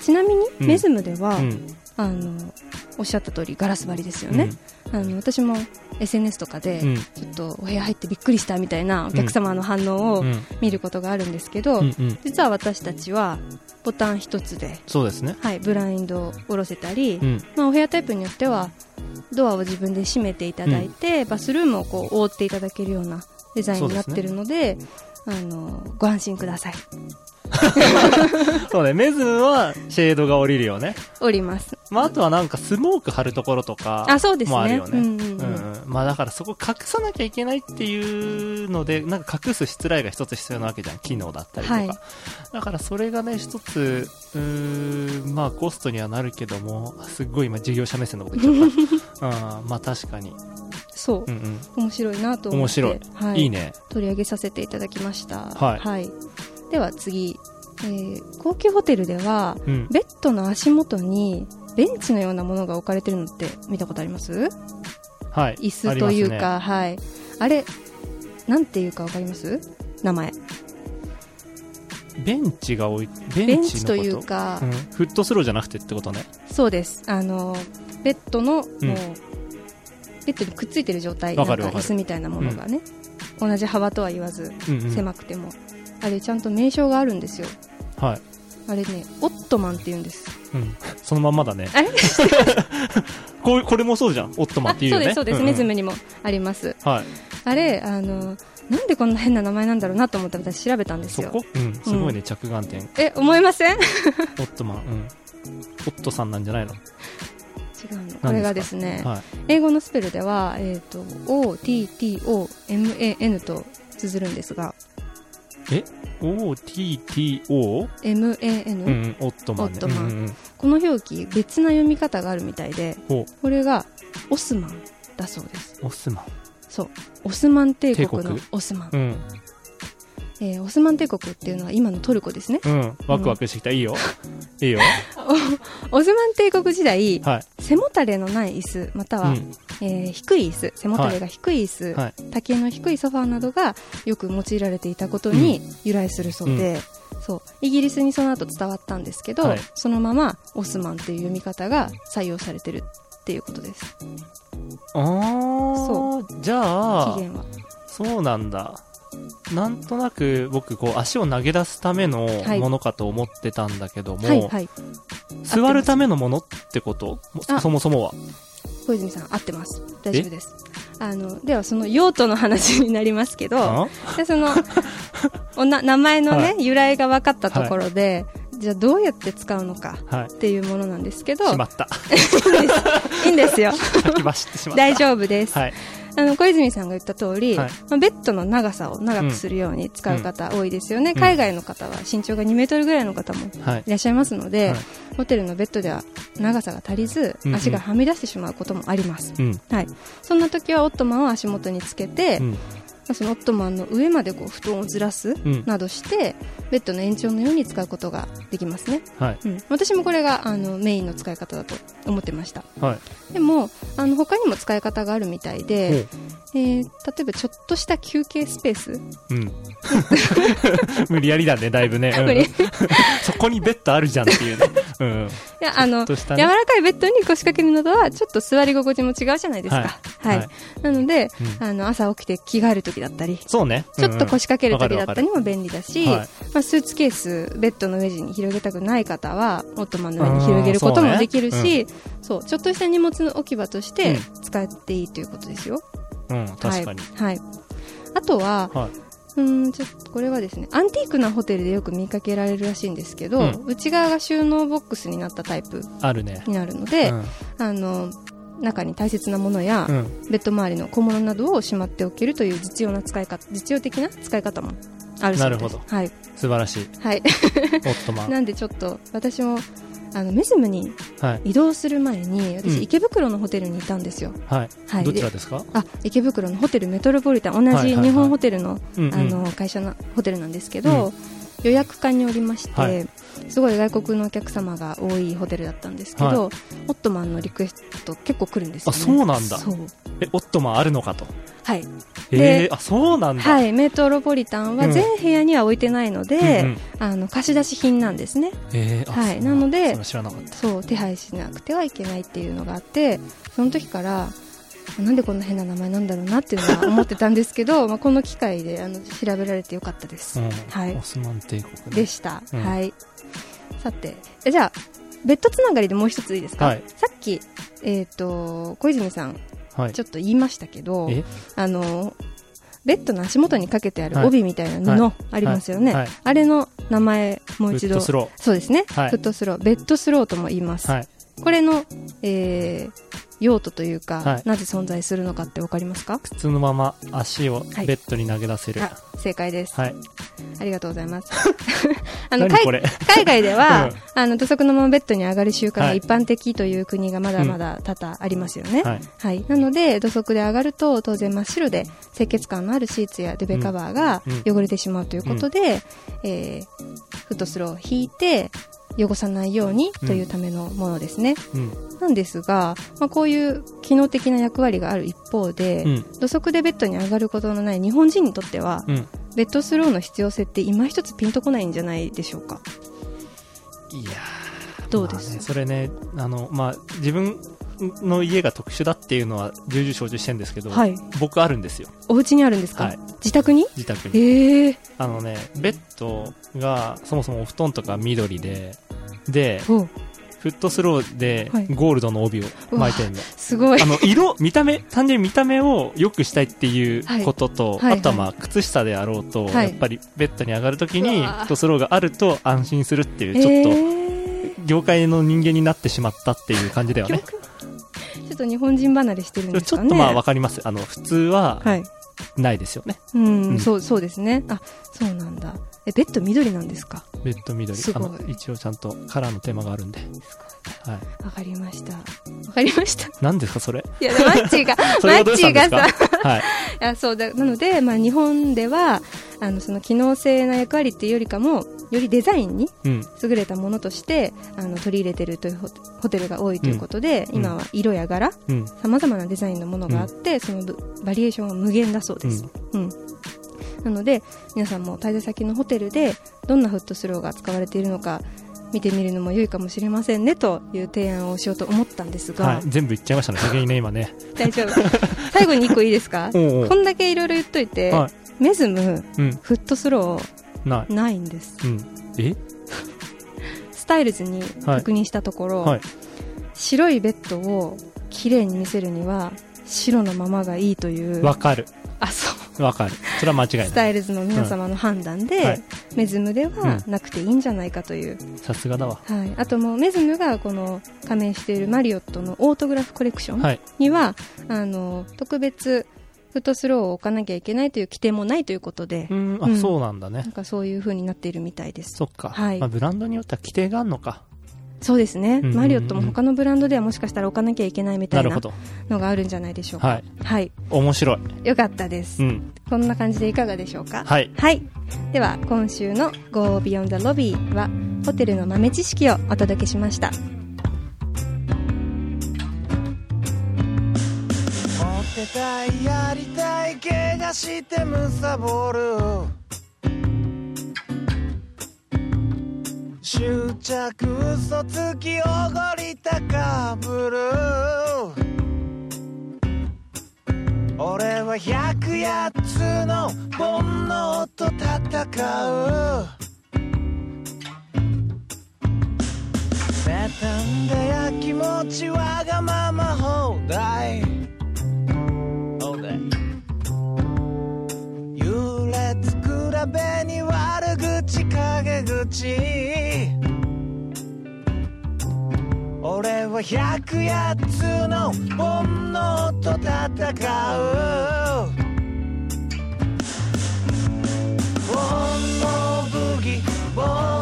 Speaker 2: ちなみに
Speaker 3: うん
Speaker 2: メズムでは、
Speaker 3: うん。
Speaker 2: あのおっしゃった通りガラス張りですよね、あの私も SNS とかで、
Speaker 3: うん。
Speaker 2: ちょっとお部屋入ってびっくりしたみたいなお客様の反応を
Speaker 3: うん。
Speaker 2: 見ることがあるんですけど、
Speaker 3: うん。うん。
Speaker 2: 実は私たちはボタン一つで、
Speaker 3: そうですね。
Speaker 2: はい、ブラインドを下ろせたり、
Speaker 3: うん。
Speaker 2: まあ、お部屋タイプによってはドアを自分で閉めていただいて、バスルームをこう覆っていただけるようなデザインになってるのであのご安心ください
Speaker 3: そうね、メズムはシェードが降りるよね。
Speaker 2: おります
Speaker 3: まあ、あとはなんかスモーク貼るところとか、
Speaker 2: あそうですね
Speaker 3: もあるよね。
Speaker 2: うんうんうん
Speaker 3: うんうんまあだからそこ隠さなきゃいけないっていうので、なんか隠すしつらいが一つ必要なわけじゃん。機能だったりとか。
Speaker 2: はい
Speaker 3: だからそれがね、一つ、うーん、まあコストにはなるけども、すっごい今事業者目線のこと言っちゃった。うん、まあ確かに。
Speaker 2: そう
Speaker 3: うんうん。
Speaker 2: 面白いなと思って
Speaker 3: 面白い。、
Speaker 2: はい
Speaker 3: いね。
Speaker 2: 取り上げさせていただきました
Speaker 3: はい
Speaker 2: では次、えー高級ホテルでは
Speaker 3: うん。
Speaker 2: ベッドの足元にベンチのようなものが置かれてるのって見たことあります？
Speaker 3: はい。
Speaker 2: 椅子というか、はい。あれなんていうかわかります？名前。
Speaker 3: ベンチが置いベ
Speaker 2: ベン
Speaker 3: ンチと
Speaker 2: いうか、
Speaker 3: うん、フットスローじゃなくてってことね。
Speaker 2: そうです。あのベッドの、
Speaker 3: うん。
Speaker 2: もうベッドにくっついてる状態。なんか椅子みたいなものがね、同じ幅とは言わず
Speaker 3: うんうん。
Speaker 2: 狭くても、あれちゃんと名称があるんですよ
Speaker 3: はい。
Speaker 2: あれねオットマンって言うんです
Speaker 3: うん。そのまんまだね。
Speaker 2: あれ
Speaker 3: こうこれもそうじゃん。オットマン
Speaker 2: あ
Speaker 3: っていうよね。
Speaker 2: そうですそうです、
Speaker 3: んん
Speaker 2: メズムにもあります
Speaker 3: はい。
Speaker 2: あれあのなんでこんな変な名前なんだろうなと思って私調べたんですよ
Speaker 3: そこ？うん。すごいね、着眼点。
Speaker 2: え思いません？違
Speaker 3: オットマン。うん。オットさんなんじゃないの？
Speaker 2: うのこれがですね
Speaker 3: はい。
Speaker 2: 英語のスペルでは、えー、と OTTOMAN と綴るんですが
Speaker 3: え ?O-T-T-O? うん
Speaker 2: MAN、
Speaker 3: うん。オットマンね。
Speaker 2: トマン
Speaker 3: うんうん
Speaker 2: この表記別な読み方があるみたいで
Speaker 3: ほ
Speaker 2: これがオスマンだそうです
Speaker 3: う。オスマン。
Speaker 2: そうオスマン帝国のオスマン、
Speaker 3: うん。
Speaker 2: えーオスマン帝国っていうのは今のトルコですね
Speaker 3: うん。ワクワクしてきた。いいよ。いいよ。
Speaker 2: オスマン帝国時代
Speaker 3: はい。
Speaker 2: 背もたれのない椅子または、
Speaker 3: うん。
Speaker 2: えー低い椅子背もたれが低い椅子、
Speaker 3: はい。
Speaker 2: 竹の低いソファーなどがよく用いられていたことに由来するそうで、そう。イギリスにその後伝わったんですけど、
Speaker 3: はい。
Speaker 2: そのままオスマンっていう読み方が採用されてるっていうことです。
Speaker 3: あー。じゃあ
Speaker 2: 起、源は。
Speaker 3: そうなんだ。なんとなく僕、こう、足を投げ出すための
Speaker 2: はい。
Speaker 3: ものかと思ってたんだけども、
Speaker 2: はいはい。
Speaker 3: 座るためのものってこと？そもそもは。
Speaker 2: 小泉さん合ってます。大丈夫です。あのではその用途の話になりますけど
Speaker 3: あ？
Speaker 2: でそのおな名前のね、
Speaker 3: は
Speaker 2: 由来が分かったところで、じゃあどうやって使うのか
Speaker 3: はい。
Speaker 2: っていうものなんですけど。
Speaker 3: しまった。
Speaker 2: いいんです。よ。大丈夫です、
Speaker 3: はい。
Speaker 2: あの小泉さんが言った通り、
Speaker 3: はい。
Speaker 2: まあ、ベッドの長さを長くするように使う方多いですよね、
Speaker 3: うん。
Speaker 2: 海外の方は身長が2メートルぐらいの方も
Speaker 3: はい。
Speaker 2: い。らっしゃいますので、
Speaker 3: はい。
Speaker 2: ホテルのベッドでは長さが足りず、
Speaker 3: うん。うん。
Speaker 2: 足がはみ出してしまうこともあります、
Speaker 3: うん。
Speaker 2: はい、そんな時はオットマンを足元につけて、
Speaker 3: うん。
Speaker 2: まあそのオットマンの上までこう布団をずらす
Speaker 3: うん。
Speaker 2: などしてベッドの延長のように使うことができますね、
Speaker 3: はい。
Speaker 2: うん、私もこれがあのメインの使い方だと思ってました
Speaker 3: はい。
Speaker 2: でもあの他にも使い方があるみたいで、えー例えばちょっとした休憩スペース
Speaker 3: うん。無理やりだね、だいぶね。うん そこにベッドあるじゃんっていうね。うん。
Speaker 2: やあの
Speaker 3: ね。
Speaker 2: 柔らかいベッドに腰掛けるのとはちょっと座り心地も違うじゃないですか。はい、
Speaker 3: はい。
Speaker 2: なので、
Speaker 3: うん。
Speaker 2: あの朝起きて着替える時だったり
Speaker 3: そうね。
Speaker 2: ちょっと腰掛ける時だったりも便利だし、
Speaker 3: はい。
Speaker 2: まあ、スーツケースベッドの上地に広げたくない方はオットマンの上に広げることもできる
Speaker 3: あー
Speaker 2: しそう,、ちょっとした荷物の置き場として
Speaker 3: うん
Speaker 2: 使っていいということですよ、
Speaker 3: うん、確かに。
Speaker 2: はい、はい、あとは
Speaker 3: はい。
Speaker 2: うーんちょっとこれはですねアンティークなホテルでよく見かけられるらしいんですけど、
Speaker 3: うん
Speaker 2: 内側が収納ボックスになったタイプ
Speaker 3: あるね。
Speaker 2: になるので、
Speaker 3: うん
Speaker 2: あの中に大切なものや、
Speaker 3: うん。
Speaker 2: ベッド周りの小物などをしまっておけるという実用な使い方実用的な使い方もあるそうです
Speaker 3: なるほど
Speaker 2: はい、
Speaker 3: 素晴らしい。
Speaker 2: はい、
Speaker 3: オットマン。
Speaker 2: なんでちょっと私もあのメズムに
Speaker 3: はい。
Speaker 2: 移動する前に私、
Speaker 3: うん。
Speaker 2: 池袋のホテルにいたんですよ、
Speaker 3: はい。
Speaker 2: はい、
Speaker 3: どちら
Speaker 2: で
Speaker 3: ですか？
Speaker 2: あ池袋のホテルメトロポリタン同じ日本ホテルの,、
Speaker 3: うんうん。
Speaker 2: あの会社のホテルなんですけど、予約館におりまして、
Speaker 3: はい。
Speaker 2: すごい外国のお客様が多いホテルだったんですけど、
Speaker 3: はい。
Speaker 2: オットマンのリクエスト結構来るんですよ、ね、
Speaker 3: あそうなんだ。
Speaker 2: そう。
Speaker 3: え、オットマンあるのかと。
Speaker 2: はい
Speaker 3: えー、あ、そうなんだ。
Speaker 2: はい、メトロポリタンは
Speaker 3: うん。
Speaker 2: 全部屋には置いてないので、
Speaker 3: うんうん。
Speaker 2: あの貸し出し品なんですね。
Speaker 3: えー、あ
Speaker 2: はいなので
Speaker 3: そ
Speaker 2: う手配しなくてはいけないっていうのがあってその時からなんでこんな変な名前なんだろうなっていうのは思ってたんですけど まあこの機会であの調べられてよかったです、
Speaker 3: うん。
Speaker 2: はい。
Speaker 3: オスマン帝国ね。
Speaker 2: でした、
Speaker 3: うん。
Speaker 2: はい。さてえじゃあベッドつながりでもう一ついいですか、
Speaker 3: はい。
Speaker 2: さっき、えっと小泉さん
Speaker 3: はい
Speaker 2: ち。ょっと言いましたけど、
Speaker 3: え？
Speaker 2: あのベッドの足元にかけてある
Speaker 3: はい。
Speaker 2: 帯みたいな布ありますよね、
Speaker 3: はい。はい。
Speaker 2: あれの名前もう一度そうですね、
Speaker 3: はい。
Speaker 2: フットスロー。ベッドスローとも言います。これの、えー用途というか、
Speaker 3: はい。
Speaker 2: なぜ存在するのかってわかりますか？
Speaker 3: 靴のまま足を
Speaker 2: はい。
Speaker 3: ベッドに投げ出せる。
Speaker 2: あ正解です、
Speaker 3: はい。
Speaker 2: ありがとうございます。あの海外では、
Speaker 3: うん。
Speaker 2: あの土足のままベッドに上がる習慣が
Speaker 3: はい。
Speaker 2: 一般的という国がまだまだ多々ありますよね、
Speaker 3: はい。
Speaker 2: はい。なので、土足で上がると、当然真っ白で、清潔感のあるシーツやデベカバーが
Speaker 3: うん。
Speaker 2: 汚れてしまうということで、えーフットスローを引いて、汚さないようにというためのものですね。
Speaker 3: うん。
Speaker 2: なんですが、まあ、こういう機能的な役割がある一方で、
Speaker 3: うん。
Speaker 2: 土足でベッドに上がることのない日本人にとっては、
Speaker 3: うん。
Speaker 2: ベッドスローの必要性って今一つピンとこないんじゃないでしょうか。
Speaker 3: いやー
Speaker 2: どうです？
Speaker 3: まあねそれね、あの、まあ、自分の家が特殊だっていうのは重々承知してるんですけど、
Speaker 2: はい。
Speaker 3: 僕あるんですよ。
Speaker 2: お家にあるんですか、
Speaker 3: はい
Speaker 2: 自宅に？
Speaker 3: 自宅に。
Speaker 2: ええー。
Speaker 3: あのね、ベッドがそもそもお布団とか緑で、で、
Speaker 2: お
Speaker 3: フットスローで
Speaker 2: はい
Speaker 3: ゴールドの帯を巻いてるの。
Speaker 2: すごい
Speaker 3: あ。の、色、見た目、単純に見た目を良くしたいっていうことと、
Speaker 2: はいはい
Speaker 3: あとはまあ、靴下であろうと、
Speaker 2: はい
Speaker 3: やっぱりベッドに上がるとき
Speaker 2: う
Speaker 3: に、フットスローがあると安心するっていう、ちょっと、
Speaker 2: えー
Speaker 3: 業界の人間になってしまったっていう感じだよね。
Speaker 2: ちょっと日本人離れしてるんですかね。
Speaker 3: ちょっとまあわかります。あの、普通は
Speaker 2: はい。
Speaker 3: ないですよね。
Speaker 2: うん、
Speaker 3: うん
Speaker 2: そう、そうですね。あ、そうなんだ。え、ベッド緑なんですか？
Speaker 3: ベッド緑。
Speaker 2: すごい
Speaker 3: あの、一応ちゃんとカラーのテーマがあるんで。はい。
Speaker 2: わかりました。わかりました。
Speaker 3: 何ですか、それ？
Speaker 2: いや、マッチーが、
Speaker 3: そ
Speaker 2: マッチーがさ、
Speaker 3: はい。
Speaker 2: いや、そうだ、なので、まあ日本では、あの、その機能性な役割っていうよりかも、よりデザインに
Speaker 3: うん。
Speaker 2: 優れたものとして、あの、取り入れてるというホホテルが多いということで、
Speaker 3: うん
Speaker 2: 今は色や柄、
Speaker 3: うん。
Speaker 2: 様々なデザインのものがあって、そのぶバリエーションが無限だそうです。うん。なので、皆さんも滞在先のホテルで、どんなフットスローが使われているのか、見てみるのも良いかもしれませんね、という提案をしようと思ったんですが、
Speaker 3: はい。全部言っちゃいましたね、先にね、今ね。
Speaker 2: 大丈夫。最後に一個いいですか？
Speaker 3: おうおう
Speaker 2: こんだけいろいろ言っといて、
Speaker 3: は
Speaker 2: メズム、
Speaker 3: うん。
Speaker 2: フットスロ
Speaker 3: な
Speaker 2: ー、ないんです。
Speaker 3: い。うん。え？
Speaker 2: スタイルズに確認したところ、
Speaker 3: はい。
Speaker 2: 白いベッドを綺麗に見せるには、白のままがいいという、
Speaker 3: わかる。
Speaker 2: あ、そう。
Speaker 3: わかる。それは間違い
Speaker 2: ス
Speaker 3: ない。
Speaker 2: タイルズの皆様の判断で、
Speaker 3: うんはい
Speaker 2: メズムではなくていいんじゃないかという、
Speaker 3: さすがだわ。
Speaker 2: はい、あともうメズムがこの加盟しているマリオットのオートグラフコレクション
Speaker 3: はい。
Speaker 2: には、あの特別フットスローを置かなきゃいけないという規定もないということで
Speaker 3: う、ん、あ、
Speaker 2: うん
Speaker 3: そうなんだね
Speaker 2: なん。かそういう風になっているみたいです
Speaker 3: そっか。
Speaker 2: はい
Speaker 3: まあ、ブランドによっては規定があるのか。
Speaker 2: そうですね、
Speaker 3: うんうんうん
Speaker 2: マリオットも他のブランドではもしかしたら置かなきゃいけないみたな
Speaker 3: ないるほど。
Speaker 2: のがあるんじゃないでしょうか
Speaker 3: はい。
Speaker 2: はい、
Speaker 3: 面白い。
Speaker 2: よかったです、
Speaker 3: うん。
Speaker 2: こんな感じでいかがでしょうか？
Speaker 3: はい。
Speaker 2: はい。では、今週の Go Beyond the Lobby は、ホテルの豆知識をお届けしました。
Speaker 4: てたいやりたい怪我してむさぼる。執着嘘つきおごり高ぶる。俺は百八つの煩悩と戦う。妬んでや気持ちわがまま放題。べに悪口陰口。俺は百八つの煩悩と戦う。煩悩武器煩悩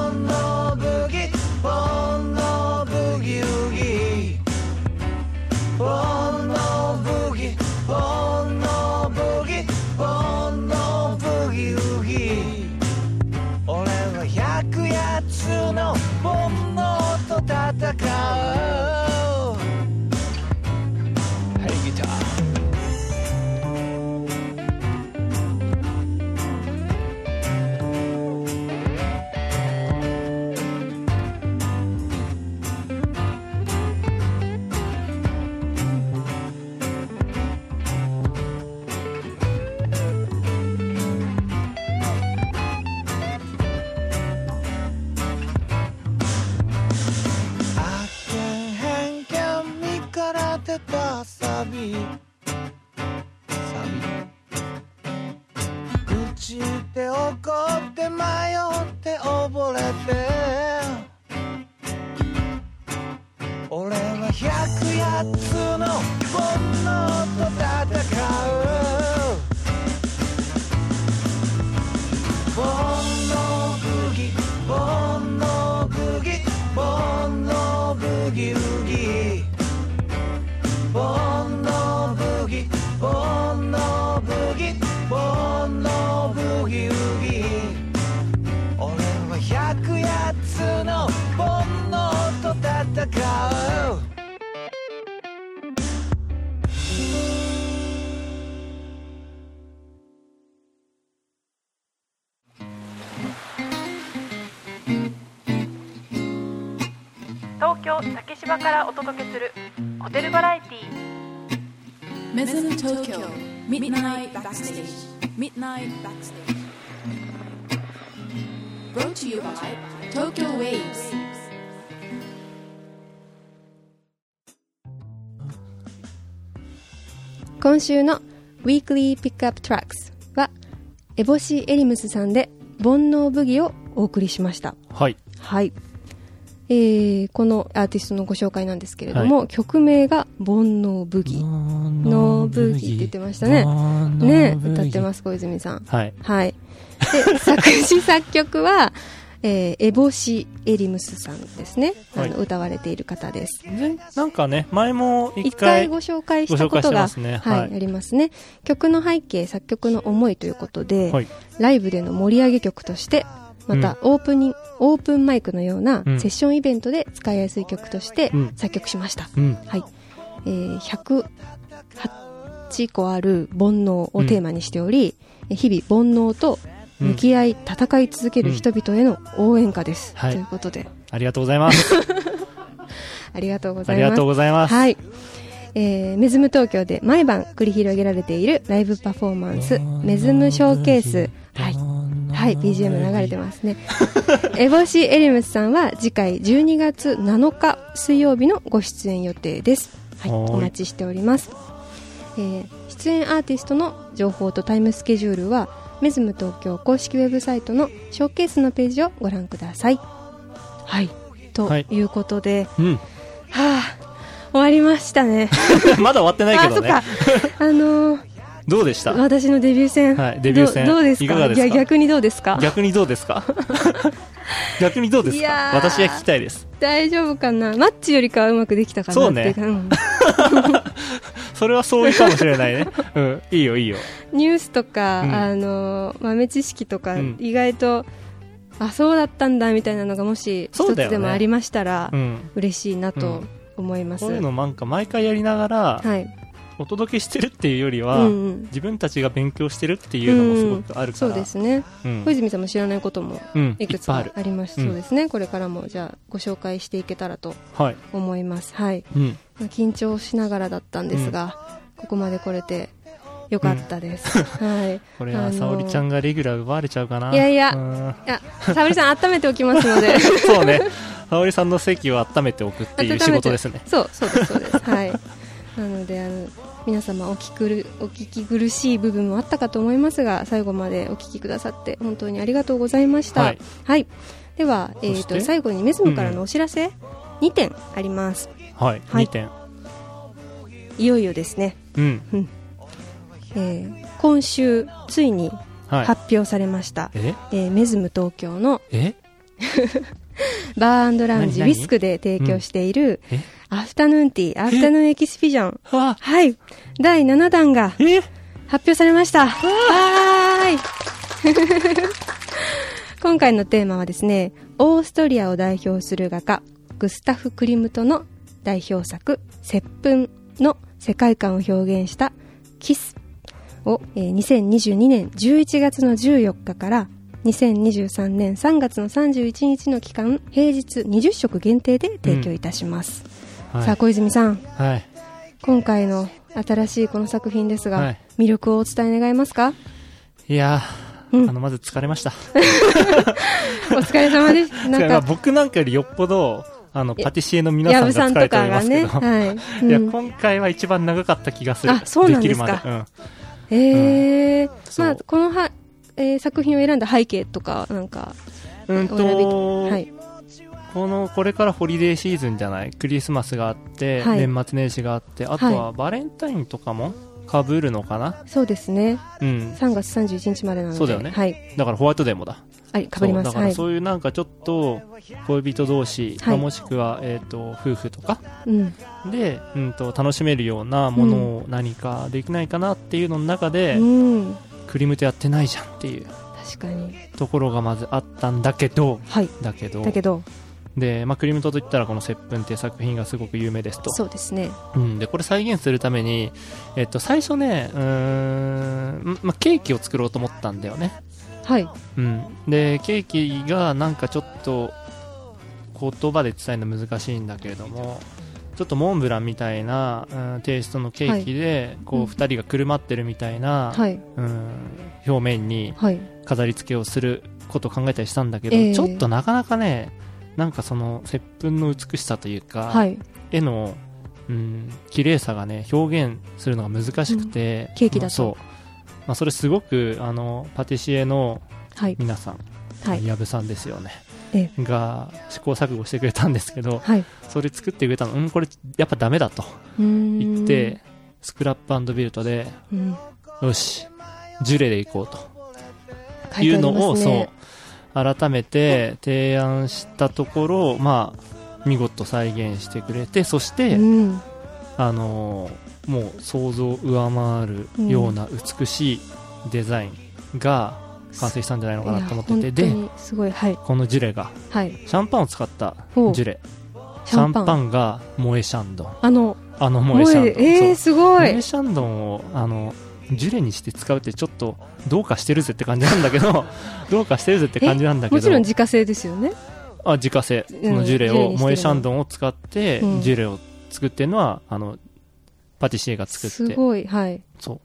Speaker 5: by Tokyo Waves.
Speaker 2: 今週の Weekly Pickup Tracks はエボシ・エリムスさんで煩悩ブギをお送りしました。
Speaker 3: はい。
Speaker 2: はい、えー、このアーティストのご紹介なんですけれども、曲名が煩悩ブギノーブギって言ってましたね。ね歌ってます小泉さん。
Speaker 3: はい。
Speaker 2: はい。で作詞作曲は、えー、エボシ・エリムスさんですね、あ
Speaker 3: はい。
Speaker 2: の歌われている方です。
Speaker 3: でなんかね、前も一
Speaker 2: 一回
Speaker 3: 回、
Speaker 2: ご紹介したことが、
Speaker 3: ね。
Speaker 2: はい
Speaker 3: はい。
Speaker 2: ありますね。曲の背景作曲の思いということで、
Speaker 3: はい。
Speaker 2: ライブでの盛り上げ曲としてまたオープニン、オープンマイクのような
Speaker 3: うん。
Speaker 2: セッションイベントで使いやすい曲として
Speaker 3: うん。
Speaker 2: 作曲しました、
Speaker 3: うん。
Speaker 2: はい、えー、108個ある煩悩をテーマにしており、日々煩悩と向き合い、戦い続ける人々への応援歌です、
Speaker 3: はい
Speaker 2: ということで
Speaker 3: ありがとうございます。
Speaker 2: ありがとうございます
Speaker 3: ありがとうございます。
Speaker 2: はい。えー、メズム東京で毎晩繰り広げられているライブパフォーマンス、メズムショーケース。はい。はい、BGM 流れてますね。エボシ・エリムスさんは次回12月7日水曜日のご出演予定です。はいお待ちしております。えー出演アーティストの情報とタイムスケジュールは、メズム東京公式ウェブサイトのショーケースのページをご覧ください。はい。と
Speaker 3: はい
Speaker 2: いうことで、
Speaker 3: うん。
Speaker 2: はあ、終わりましたね。
Speaker 3: まだ終わってないけ
Speaker 2: あ、そ
Speaker 3: どね
Speaker 2: っか。。あのー
Speaker 3: どうでした？
Speaker 2: 私のデビュー戦。
Speaker 3: はいデビュー戦
Speaker 2: どどうですか？逆にどうですか？
Speaker 3: 逆にどうですか？逆にどうですか？私は聞きたいです。
Speaker 2: 大丈夫かな？マッチよりかはうまくできたかなっていうかん
Speaker 3: それは相違かもしれないね。うん。いいよ、いいよ。
Speaker 2: ニュースとか、
Speaker 3: うん
Speaker 2: あのー豆知識とか、
Speaker 3: うん
Speaker 2: 意外と、あ、そうだったんだみたいなのがもし一つでもありましたら、
Speaker 3: うん。
Speaker 2: 嬉しいなと
Speaker 3: うん
Speaker 2: 思います。
Speaker 3: こういうのなんか毎回やりながら、
Speaker 2: はい。
Speaker 3: お届けしてるっていうよりは、
Speaker 2: うんうん
Speaker 3: 自分たちが勉強してるっていうのもすごくあるから。
Speaker 2: そうですね。
Speaker 3: うん。
Speaker 2: 小泉さんも知らないことも
Speaker 3: うん。い
Speaker 2: いくつか
Speaker 3: あ
Speaker 2: ります。
Speaker 3: うん
Speaker 2: そうですね。これからもじゃあご紹介していけたらと
Speaker 3: はい。
Speaker 2: 思います。はい。
Speaker 3: うん。
Speaker 2: まあ緊張しながらだったんですが、ここまで来れてよかったです。はい。
Speaker 3: これは、
Speaker 2: あのー
Speaker 3: 沙織ちゃんがレギュラー奪われちゃうかな。
Speaker 2: いやいや
Speaker 3: うん
Speaker 2: いや、沙織さん温めておきますので。
Speaker 3: そうね。沙織さんの席を温めておくっていう仕事ですね。
Speaker 2: そう、そうです、そうです。はい。なので、あの、皆様お聞き苦るお聞き苦しい部分もあったかと思いますが、最後までお聞きくださって本当にありがとうございました。
Speaker 3: は
Speaker 2: はいい。では、えっ、と、最後にメズムからのお知らせ、2点あります。
Speaker 3: はい。
Speaker 2: はい
Speaker 3: 2点。
Speaker 2: いよいよですね。
Speaker 3: うん。
Speaker 2: えー今週、ついに
Speaker 3: はい。
Speaker 2: 発表されました。
Speaker 3: え？
Speaker 2: えーメズム東京の
Speaker 3: え？
Speaker 2: バーラウンジウィスクで提供している、
Speaker 3: え？
Speaker 2: アフタヌーンティー、アフタヌーンエキスピジョン。
Speaker 3: あ
Speaker 2: はい。第7弾が
Speaker 3: え？
Speaker 2: 発表されました。はーい。今回のテーマはですね、オーストリアを代表する画家、グスタフ・クリムトの代表作、接吻の世界観を表現したキスを、えー2022年11月の14日から2023年3月の31日の期間、平日20食限定で提供いたします。
Speaker 3: はい
Speaker 2: さあ、小泉さん、
Speaker 3: はい。
Speaker 2: 今回の新しいこの作品ですが、
Speaker 3: はい
Speaker 2: 魅力をお伝え願えますか？
Speaker 3: いやー、
Speaker 2: うん
Speaker 3: あの、まず疲れました。
Speaker 2: お疲れ様です。なんか、
Speaker 3: 僕なんかよりよっぽど、あの、パティシエの皆さんが疲れておりますけど、
Speaker 2: はい。
Speaker 3: いや、
Speaker 2: うん
Speaker 3: 今回は一番長かった気がする。
Speaker 2: あそうなんですか
Speaker 3: きるまで。うん。
Speaker 2: えー
Speaker 3: そう
Speaker 2: まあ、このは、えー作品を選んだ背景とかなんか
Speaker 3: うんと、
Speaker 2: はい。
Speaker 3: このこれからホリデーシーズンじゃない？クリスマスがあって、
Speaker 2: はい。
Speaker 3: 年末年始があってあとはバレンタインとかもかぶるのかな、
Speaker 2: そうですね。
Speaker 3: うん。
Speaker 2: 3月31日までなので
Speaker 3: そうだよね。
Speaker 2: はい。
Speaker 3: だからホワイトデーもだ。
Speaker 2: はいかぶります。
Speaker 3: だか
Speaker 2: はい。
Speaker 3: らそういうなんかちょっと恋人同士、
Speaker 2: はい。
Speaker 3: まあもしくは、えー、と夫婦とか？
Speaker 2: うん。
Speaker 3: で、うん、と楽しめるようなものを何かできないかなっていうのの中で、
Speaker 2: うん
Speaker 3: クリムトやってないじゃんっていう。
Speaker 2: 確かに。
Speaker 3: ところがまずあったんだけど。
Speaker 2: はい。
Speaker 3: だけど。
Speaker 2: だけど。
Speaker 3: で、まあ、クリムトといったらこの「接吻」っていう作品がすごく有名ですと。
Speaker 2: そうですね。
Speaker 3: うん、でこれ再現するために、えっと、最初ねうーん、まあ、ケーキを作ろうと思ったんだよね、
Speaker 2: はい。
Speaker 3: うん、でケーキがなんかちょっと言葉で伝えるの難しいんだけれどもちょっとモンブランみたいな、うんテイストのケーキで、こ
Speaker 2: う
Speaker 3: うん。2人がくるまってるみたいな、
Speaker 2: はい。
Speaker 3: うん、表面に
Speaker 2: はい。
Speaker 3: 飾り付けをすることを考えたりしたんだけど、
Speaker 2: ええ。
Speaker 3: ちょっとなかなかねなんかその接吻の美しさというか、
Speaker 2: はい。
Speaker 3: 絵の、うん、綺麗さがね表現するのが難しくて、
Speaker 2: ケーキだと。
Speaker 3: そう、まあ、それすごくあのパティシエの
Speaker 2: はい。
Speaker 3: 皆さん、
Speaker 2: はい。
Speaker 3: 矢部さんですよね。
Speaker 2: え
Speaker 3: が試行錯誤してくれたんですけど
Speaker 2: はい。
Speaker 3: それ作ってくれたの。うんこれやっぱダメだと言ってスクラップビルトで
Speaker 2: うん。
Speaker 3: よしジュレでいこうと。
Speaker 2: 書い
Speaker 3: うのを、
Speaker 2: ね
Speaker 3: そう改めて提案したところまあ見事再現してくれてそして、
Speaker 2: うん。
Speaker 3: あのーもう想像を上回るような美しいデザインが完成したんじゃないのかなと思ってて、で
Speaker 2: はい。
Speaker 3: このジュレが
Speaker 2: はい。
Speaker 3: シャンパンを使ったジュレ。シ
Speaker 2: シャンパン
Speaker 3: が萌えシャンド。ン
Speaker 2: あの
Speaker 3: あの萌えシャンド。ン
Speaker 2: えー、
Speaker 3: そう。
Speaker 2: すご
Speaker 3: 萌え
Speaker 2: い
Speaker 3: シャンドンをあのジュレにして使うってちょっとどうかしてるぜって感じなんだけど どうかしてるぜって感じなんだけど。
Speaker 2: もちろん自家製ですよね。
Speaker 3: あ自家製そのジュレ
Speaker 2: ジュレにしてるの
Speaker 3: を萌えシャンドンを使って
Speaker 2: うん。
Speaker 3: ジュレを作ってるのはあのパティシエが作って。
Speaker 2: すごい。はい。
Speaker 3: そ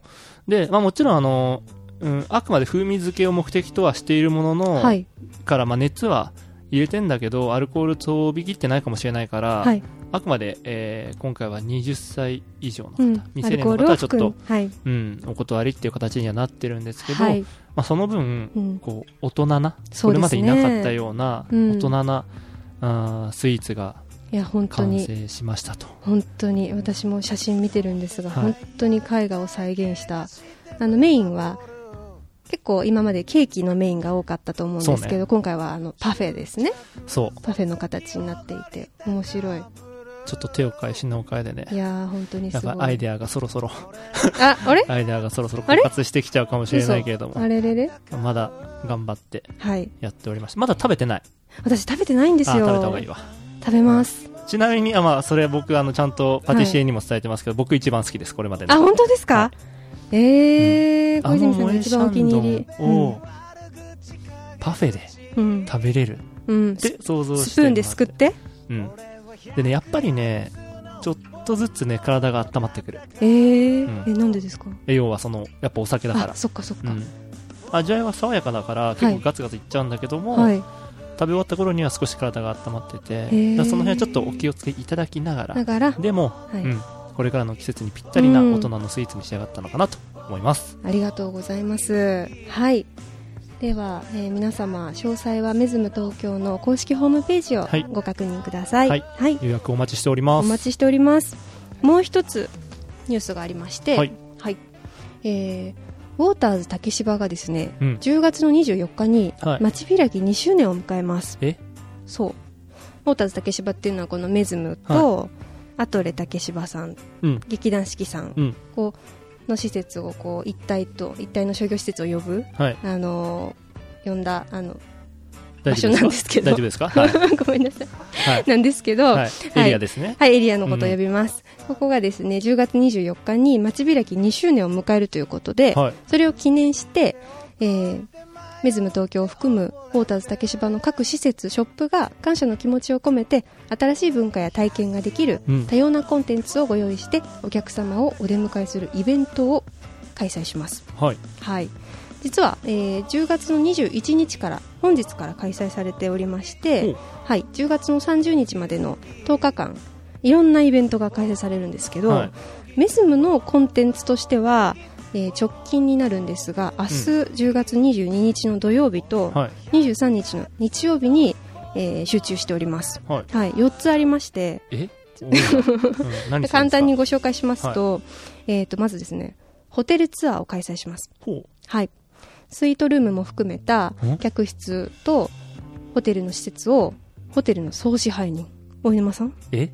Speaker 3: う。で、まあもちろんあの、うん、あくまで風味付けを目的とはしているものの、
Speaker 2: はい。
Speaker 3: から、まあ熱は入れてんだけど、アルコールとびきってないかもしれないから、
Speaker 2: はい。
Speaker 3: あくまで、えー今回は20歳以上の方、
Speaker 2: うん。
Speaker 3: 未成年の方はちょっと
Speaker 2: はい。
Speaker 3: うん、お断りっていう形にはなってるんですけど、
Speaker 2: はい。
Speaker 3: まあその分、
Speaker 2: うん。
Speaker 3: こう、大人な、これまでいなかったような、
Speaker 2: うん。
Speaker 3: 大人な、あースイーツが
Speaker 2: いや本当
Speaker 3: 完
Speaker 2: に
Speaker 3: 成しましたと。
Speaker 2: 本当に私も写真見てるんですが、
Speaker 3: はい。
Speaker 2: 本当に絵画を再現したあのメインは結構今までケーキのメインが多かったと思うんですけど、
Speaker 3: ね。
Speaker 2: 今回はあのパフェですね。
Speaker 3: そう。
Speaker 2: パフェの形になっていて面白い。
Speaker 3: ちょっと手を変え品を変えでね。
Speaker 2: い。やー本当にすごい。
Speaker 3: アイデアがそろそろ。
Speaker 2: ああれ？
Speaker 3: アイデアがそろそろ枯渇してきちゃうかもしれないけれども。
Speaker 2: あれれれ？
Speaker 3: まだ頑張って
Speaker 2: はい。
Speaker 3: やっておりましてまだ食べてない。
Speaker 2: 私食べてないんです
Speaker 3: あ
Speaker 2: よ
Speaker 3: 食べた方がいいわ。
Speaker 2: 食べます。
Speaker 3: ちなみにあまあそれ僕あのちゃんとパティシエにも伝えてますけど、僕一番好きですこれまでの。
Speaker 2: あ本当ですか、
Speaker 3: は
Speaker 2: えー、小泉さんが
Speaker 3: 萌えシャ
Speaker 2: 一番お気に入り。
Speaker 3: をパフェで
Speaker 2: うん、
Speaker 3: 食べれる。
Speaker 2: うん、
Speaker 3: って想像して
Speaker 2: スプーンですくって？
Speaker 3: うん。でねやっぱりねちょっとずつね体が温まってくる。
Speaker 2: えー。
Speaker 3: うん。
Speaker 2: えなんでですか？
Speaker 3: え要はそのやっぱお酒だから。
Speaker 2: あそっかそっか、
Speaker 3: うん。味わいは爽やかだから結構ガツガツいっちゃうんだけども、
Speaker 2: はい。
Speaker 3: 食べ終わった頃には少し体が温まっててその辺はちょっとお気をつけいただきながら。
Speaker 2: だから？
Speaker 3: でも、
Speaker 2: はい。
Speaker 3: うん、これからの季節にぴったりな
Speaker 2: うん
Speaker 3: 大人のスイーツに仕上がったのかなと思います、
Speaker 2: ありがとうございます。はい。では、えー皆様、詳細はメズム東京の公式ホームページを
Speaker 3: はい
Speaker 2: ご確認ください。
Speaker 3: はい
Speaker 2: はい。
Speaker 3: 予約お待ちしております
Speaker 2: お待ちしております。もう一つニュースがありまして、
Speaker 3: はい。
Speaker 2: えーウォーターズ竹芝がですね、
Speaker 3: うん
Speaker 2: 10月の24日に
Speaker 3: はい
Speaker 2: 街開き2周年を迎えます。
Speaker 3: え？
Speaker 2: そう。ウォーターズ竹芝っていうのはこのメズムと、アトレ竹芝さん、
Speaker 3: うん。
Speaker 2: 劇団四季さん、
Speaker 3: うん。
Speaker 2: こうの施設をこう一体と一体の商業施設を呼ぶ
Speaker 3: はい。
Speaker 2: あのー呼んだあの場所なんですけど。
Speaker 3: 大丈夫ですか？はい、
Speaker 2: ごめんなさい。
Speaker 3: はい。
Speaker 2: なんですけど、は
Speaker 3: はい。い、エリアですね、
Speaker 2: エリアのことを呼びます、ここがですね10月24日に街開き2周年を迎えるということで、
Speaker 3: はい。
Speaker 2: それを記念して、えーメズム東京を含むウォーターズ竹芝の各施設ショップが感謝の気持ちを込めて新しい文化や体験ができる
Speaker 3: うん。
Speaker 2: 多様なコンテンツをご用意してお客様をお出迎えするイベントを開催します。
Speaker 3: はい。
Speaker 2: はい、実は、えー10月の21日から本日から開催されておりまし
Speaker 3: ほ
Speaker 2: て
Speaker 3: う、
Speaker 2: はい、10月の30日までの10日間いろんなイベントが開催されるんですけど、
Speaker 3: はい。
Speaker 2: メズムのコンテンツとしては、ええー直近になるんですが明日10月22日の土曜日と
Speaker 3: はい。
Speaker 2: 23日の日曜日に、えー集中しております、
Speaker 3: はい。
Speaker 2: はい、4つありまして。
Speaker 3: え？
Speaker 2: 簡単にご紹介しますと,、えー、とまずですねホテルツアーを開催します。はい。スイートルームも含めた
Speaker 3: ん
Speaker 2: 客室とホテルの施設をホテルの総支配人、大沼さん？
Speaker 3: え？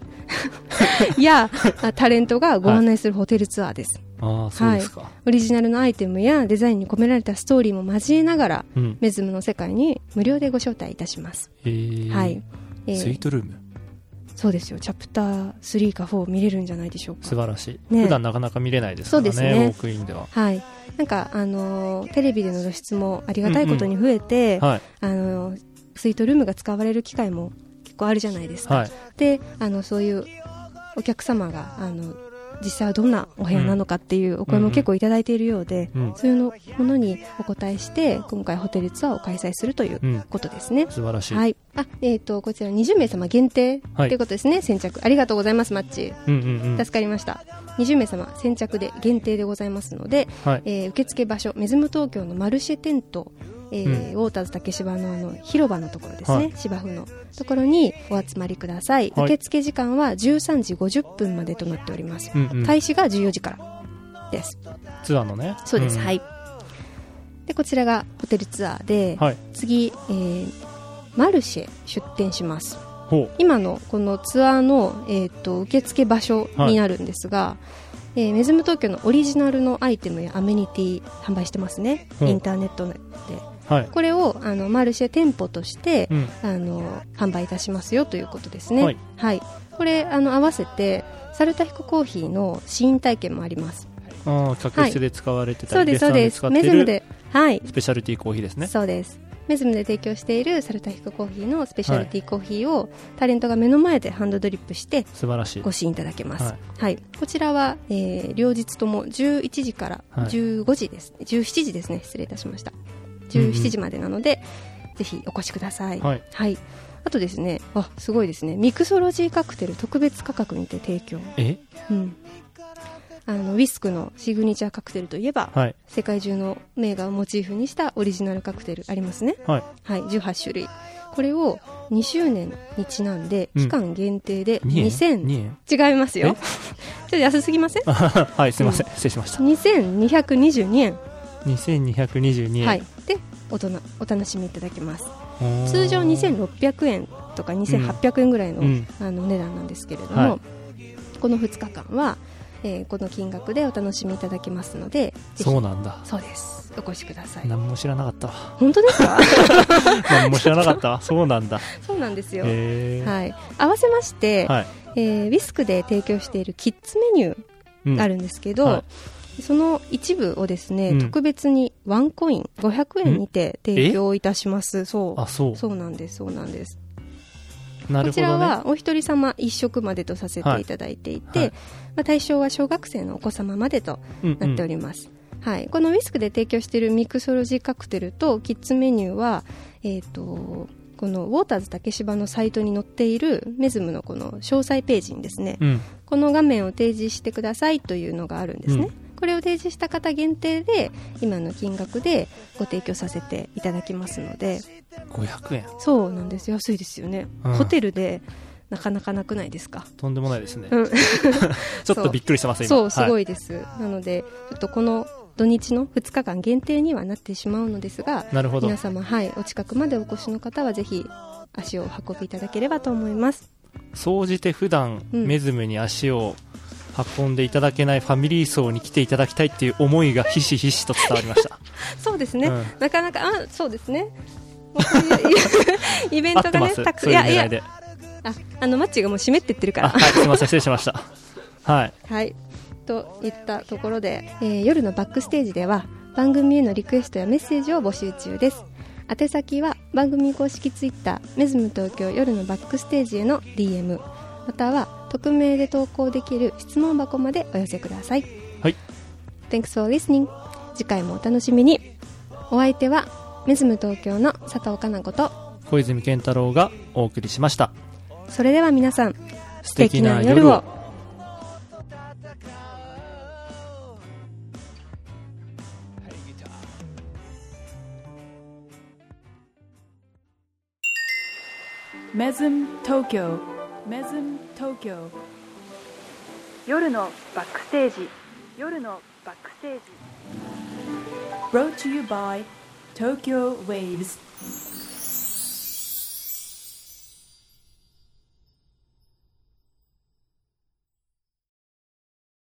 Speaker 2: やあタレントがご案内するホテルツアーです。
Speaker 3: ああ、そうですか。
Speaker 2: オリジナルのアイテムやデザインに込められたストーリーも交えながら、
Speaker 3: うん。
Speaker 2: メズムの世界に無料でご招待いたします。
Speaker 3: えー
Speaker 2: はい。えー
Speaker 3: スイートルーム？
Speaker 2: そうですよ。チャプター3か4見れるんじゃないでしょうか。
Speaker 3: 素晴らしい。
Speaker 2: ね
Speaker 3: 普段なかなか見れないですからね、
Speaker 2: そうですね
Speaker 3: ウォークインでは。
Speaker 2: はい。なんか、あのーテレビでの露出もありがたいことに増えて、
Speaker 3: はい。
Speaker 2: あのースイートルームが使われる機会も結構あるじゃないですか。
Speaker 3: はい。
Speaker 2: であのそういうお客様があの実際はどんなお部屋なのかっていうお声も結構いただいているようで、
Speaker 3: うん
Speaker 2: そういうのものにお答えして今回ホテルツアーを開催するという
Speaker 3: うん。
Speaker 2: ことですね。
Speaker 3: 素晴らしい。
Speaker 2: はい。あ、えっ、と、こちら20名様限定と
Speaker 3: はい
Speaker 2: いうことですね、先着。ありがとうございます、マッチ。
Speaker 3: うんうんうん。
Speaker 2: 助かりました。20名様先着で限定でございますので、
Speaker 3: はい。
Speaker 2: えー受付場所、メズム東京のマルシェテント、えーウォーターズ竹芝のあの広場のところですね、
Speaker 3: はい。
Speaker 2: 芝生のところにお集まりください、
Speaker 3: はい。
Speaker 2: 受付時間は13時50分までとなっております、
Speaker 3: うんうん。
Speaker 2: 開始が14時からです。
Speaker 3: ツアーのね。
Speaker 2: そうです、
Speaker 3: ん。
Speaker 2: はい。でこちらがホテルツアーで、
Speaker 3: はい。
Speaker 2: 次、えーマルシェ出店します。今のこのツアーの、えー、と受付場所になるんですが、えーメズム東京のオリジナルのアイテムやアメニティ販売してますね、
Speaker 3: う。ん
Speaker 2: インターネットで
Speaker 3: はい。
Speaker 2: これをあのマルシェ店舗として、
Speaker 3: うん。
Speaker 2: あの販売いたしますよということですね。
Speaker 3: はい、
Speaker 2: これあの合わせてサルタヒココーヒーの試飲体験もあります。
Speaker 3: ああ、客室で使われてた
Speaker 2: そう
Speaker 3: り、
Speaker 2: ですそうです。
Speaker 3: レストランで使ってる
Speaker 2: メズムではい。
Speaker 3: スペシャルティーコーヒーですね。
Speaker 2: そうです。メズムで提供しているサルタヒココーヒーのスペシャルティーコーヒーを、タレントが目の前でハンドドリップして
Speaker 3: 素晴らしい。
Speaker 2: ご。試飲いただけます、
Speaker 3: は
Speaker 2: はい。いこちらは、えー両日とも11時から
Speaker 3: はい。
Speaker 2: 15時です、17時ですね。失礼いたしました17時までなので、ぜひお越しください、
Speaker 3: はい。
Speaker 2: あとですねあすごいですね。ミクソロジーカクテル特別価格にて提供、
Speaker 3: え？
Speaker 2: うん、あのウィスクのシグニチャーカクテルといえば、
Speaker 3: はい。
Speaker 2: 世界中の名画をモチーフにしたオリジナルカクテルありますね。
Speaker 3: はい。
Speaker 2: はい。18種類。これを2周年にちなんで
Speaker 3: うん。
Speaker 2: 期間限定で
Speaker 3: 2円
Speaker 2: 2000、
Speaker 3: 2円
Speaker 2: 違いますよ。ちょっと安すぎません？
Speaker 3: はい、すいません。失礼しました。
Speaker 2: 2222円、
Speaker 3: 2222円。
Speaker 2: はい、でおとなお楽しみいただけます。通常2600円とか2800円ぐらいの,、
Speaker 3: うん。
Speaker 2: あの値段なんですけれども、
Speaker 3: はい。
Speaker 2: この2日間は、えーこの金額でお楽しみいただけますので
Speaker 3: そうなんだ。
Speaker 2: そうです。お越しください。
Speaker 3: 何も知らなかったわ。
Speaker 2: 本当ですか？
Speaker 3: 何も知らなかったわ。そうなんだ。
Speaker 2: そうなんですよ、はい、合わせまして、
Speaker 3: はい。
Speaker 2: えーウィスクで提供しているキッズメニューあるんですけど、
Speaker 3: は
Speaker 2: その一部をですね、
Speaker 3: うん
Speaker 2: 特別にワンコイン500円にて提供いたします。そう。
Speaker 3: あ、そう。
Speaker 2: そうなんです、そうなんです。
Speaker 3: ね。
Speaker 2: こちらはお一人様一食までとさせていただいていて、
Speaker 3: はいはい
Speaker 2: まあ、対象は小学生のお子様までと
Speaker 3: うん
Speaker 2: なっております。はい、このウィスクで提供しているミクソロジーカクテルとキッズメニューは、えー、とこのウォーターズ竹芝のサイトに載っているメズムのこの詳細ページにですね、
Speaker 3: うん。
Speaker 2: この画面を提示してくださいというのがあるんですね、
Speaker 3: うん
Speaker 2: これを提示した方限定で今の金額でご提供させていただきますので
Speaker 3: 500円。
Speaker 2: そうなんです安いですよね、
Speaker 3: うん
Speaker 2: ホテルでなかなかなくないですか？
Speaker 3: とんでもないですね。
Speaker 2: うん
Speaker 3: ちょっとびっくりしてます、今。
Speaker 2: そうすご
Speaker 3: い。
Speaker 2: いです、なのでちょっとこの土日の2日間限定にはなってしまうのですが
Speaker 3: なるほど
Speaker 2: 皆。様はいお近くまでお越しの方はぜひ足をお運びいただければと思います
Speaker 3: 総じて普段、
Speaker 2: うん
Speaker 3: メズムに足を運んでいただけないファミリー層に来ていただきたいっていう思いがひしひしと伝わりました。
Speaker 2: そうですね、
Speaker 3: うん。
Speaker 2: なかなかあそうですね。イベントがねたくさんいや。ああのマッチがもう湿ってってるか
Speaker 3: あ、
Speaker 2: ら
Speaker 3: はい、すいません、失礼しました。はい。
Speaker 2: はい。といったところで、えー夜のバックステージでは番組へのリクエストやメッセージを募集中です。宛先は番組公式ツイッターメズム東京夜のバックステージへの DM または匿名で投稿できる質問箱までお寄せください。
Speaker 3: はい。
Speaker 2: Thanks for listening. 次回もお楽しみに。お相手はメズム東京の佐藤かな子と
Speaker 3: 小泉健太郎がお送りしました。
Speaker 2: それでは皆さん素敵な夜を。
Speaker 1: Mesm Tokyo. Mesm Tokyo
Speaker 6: 夜のバックステージ夜のバックステージ
Speaker 1: Brought to you by Tokyo Waves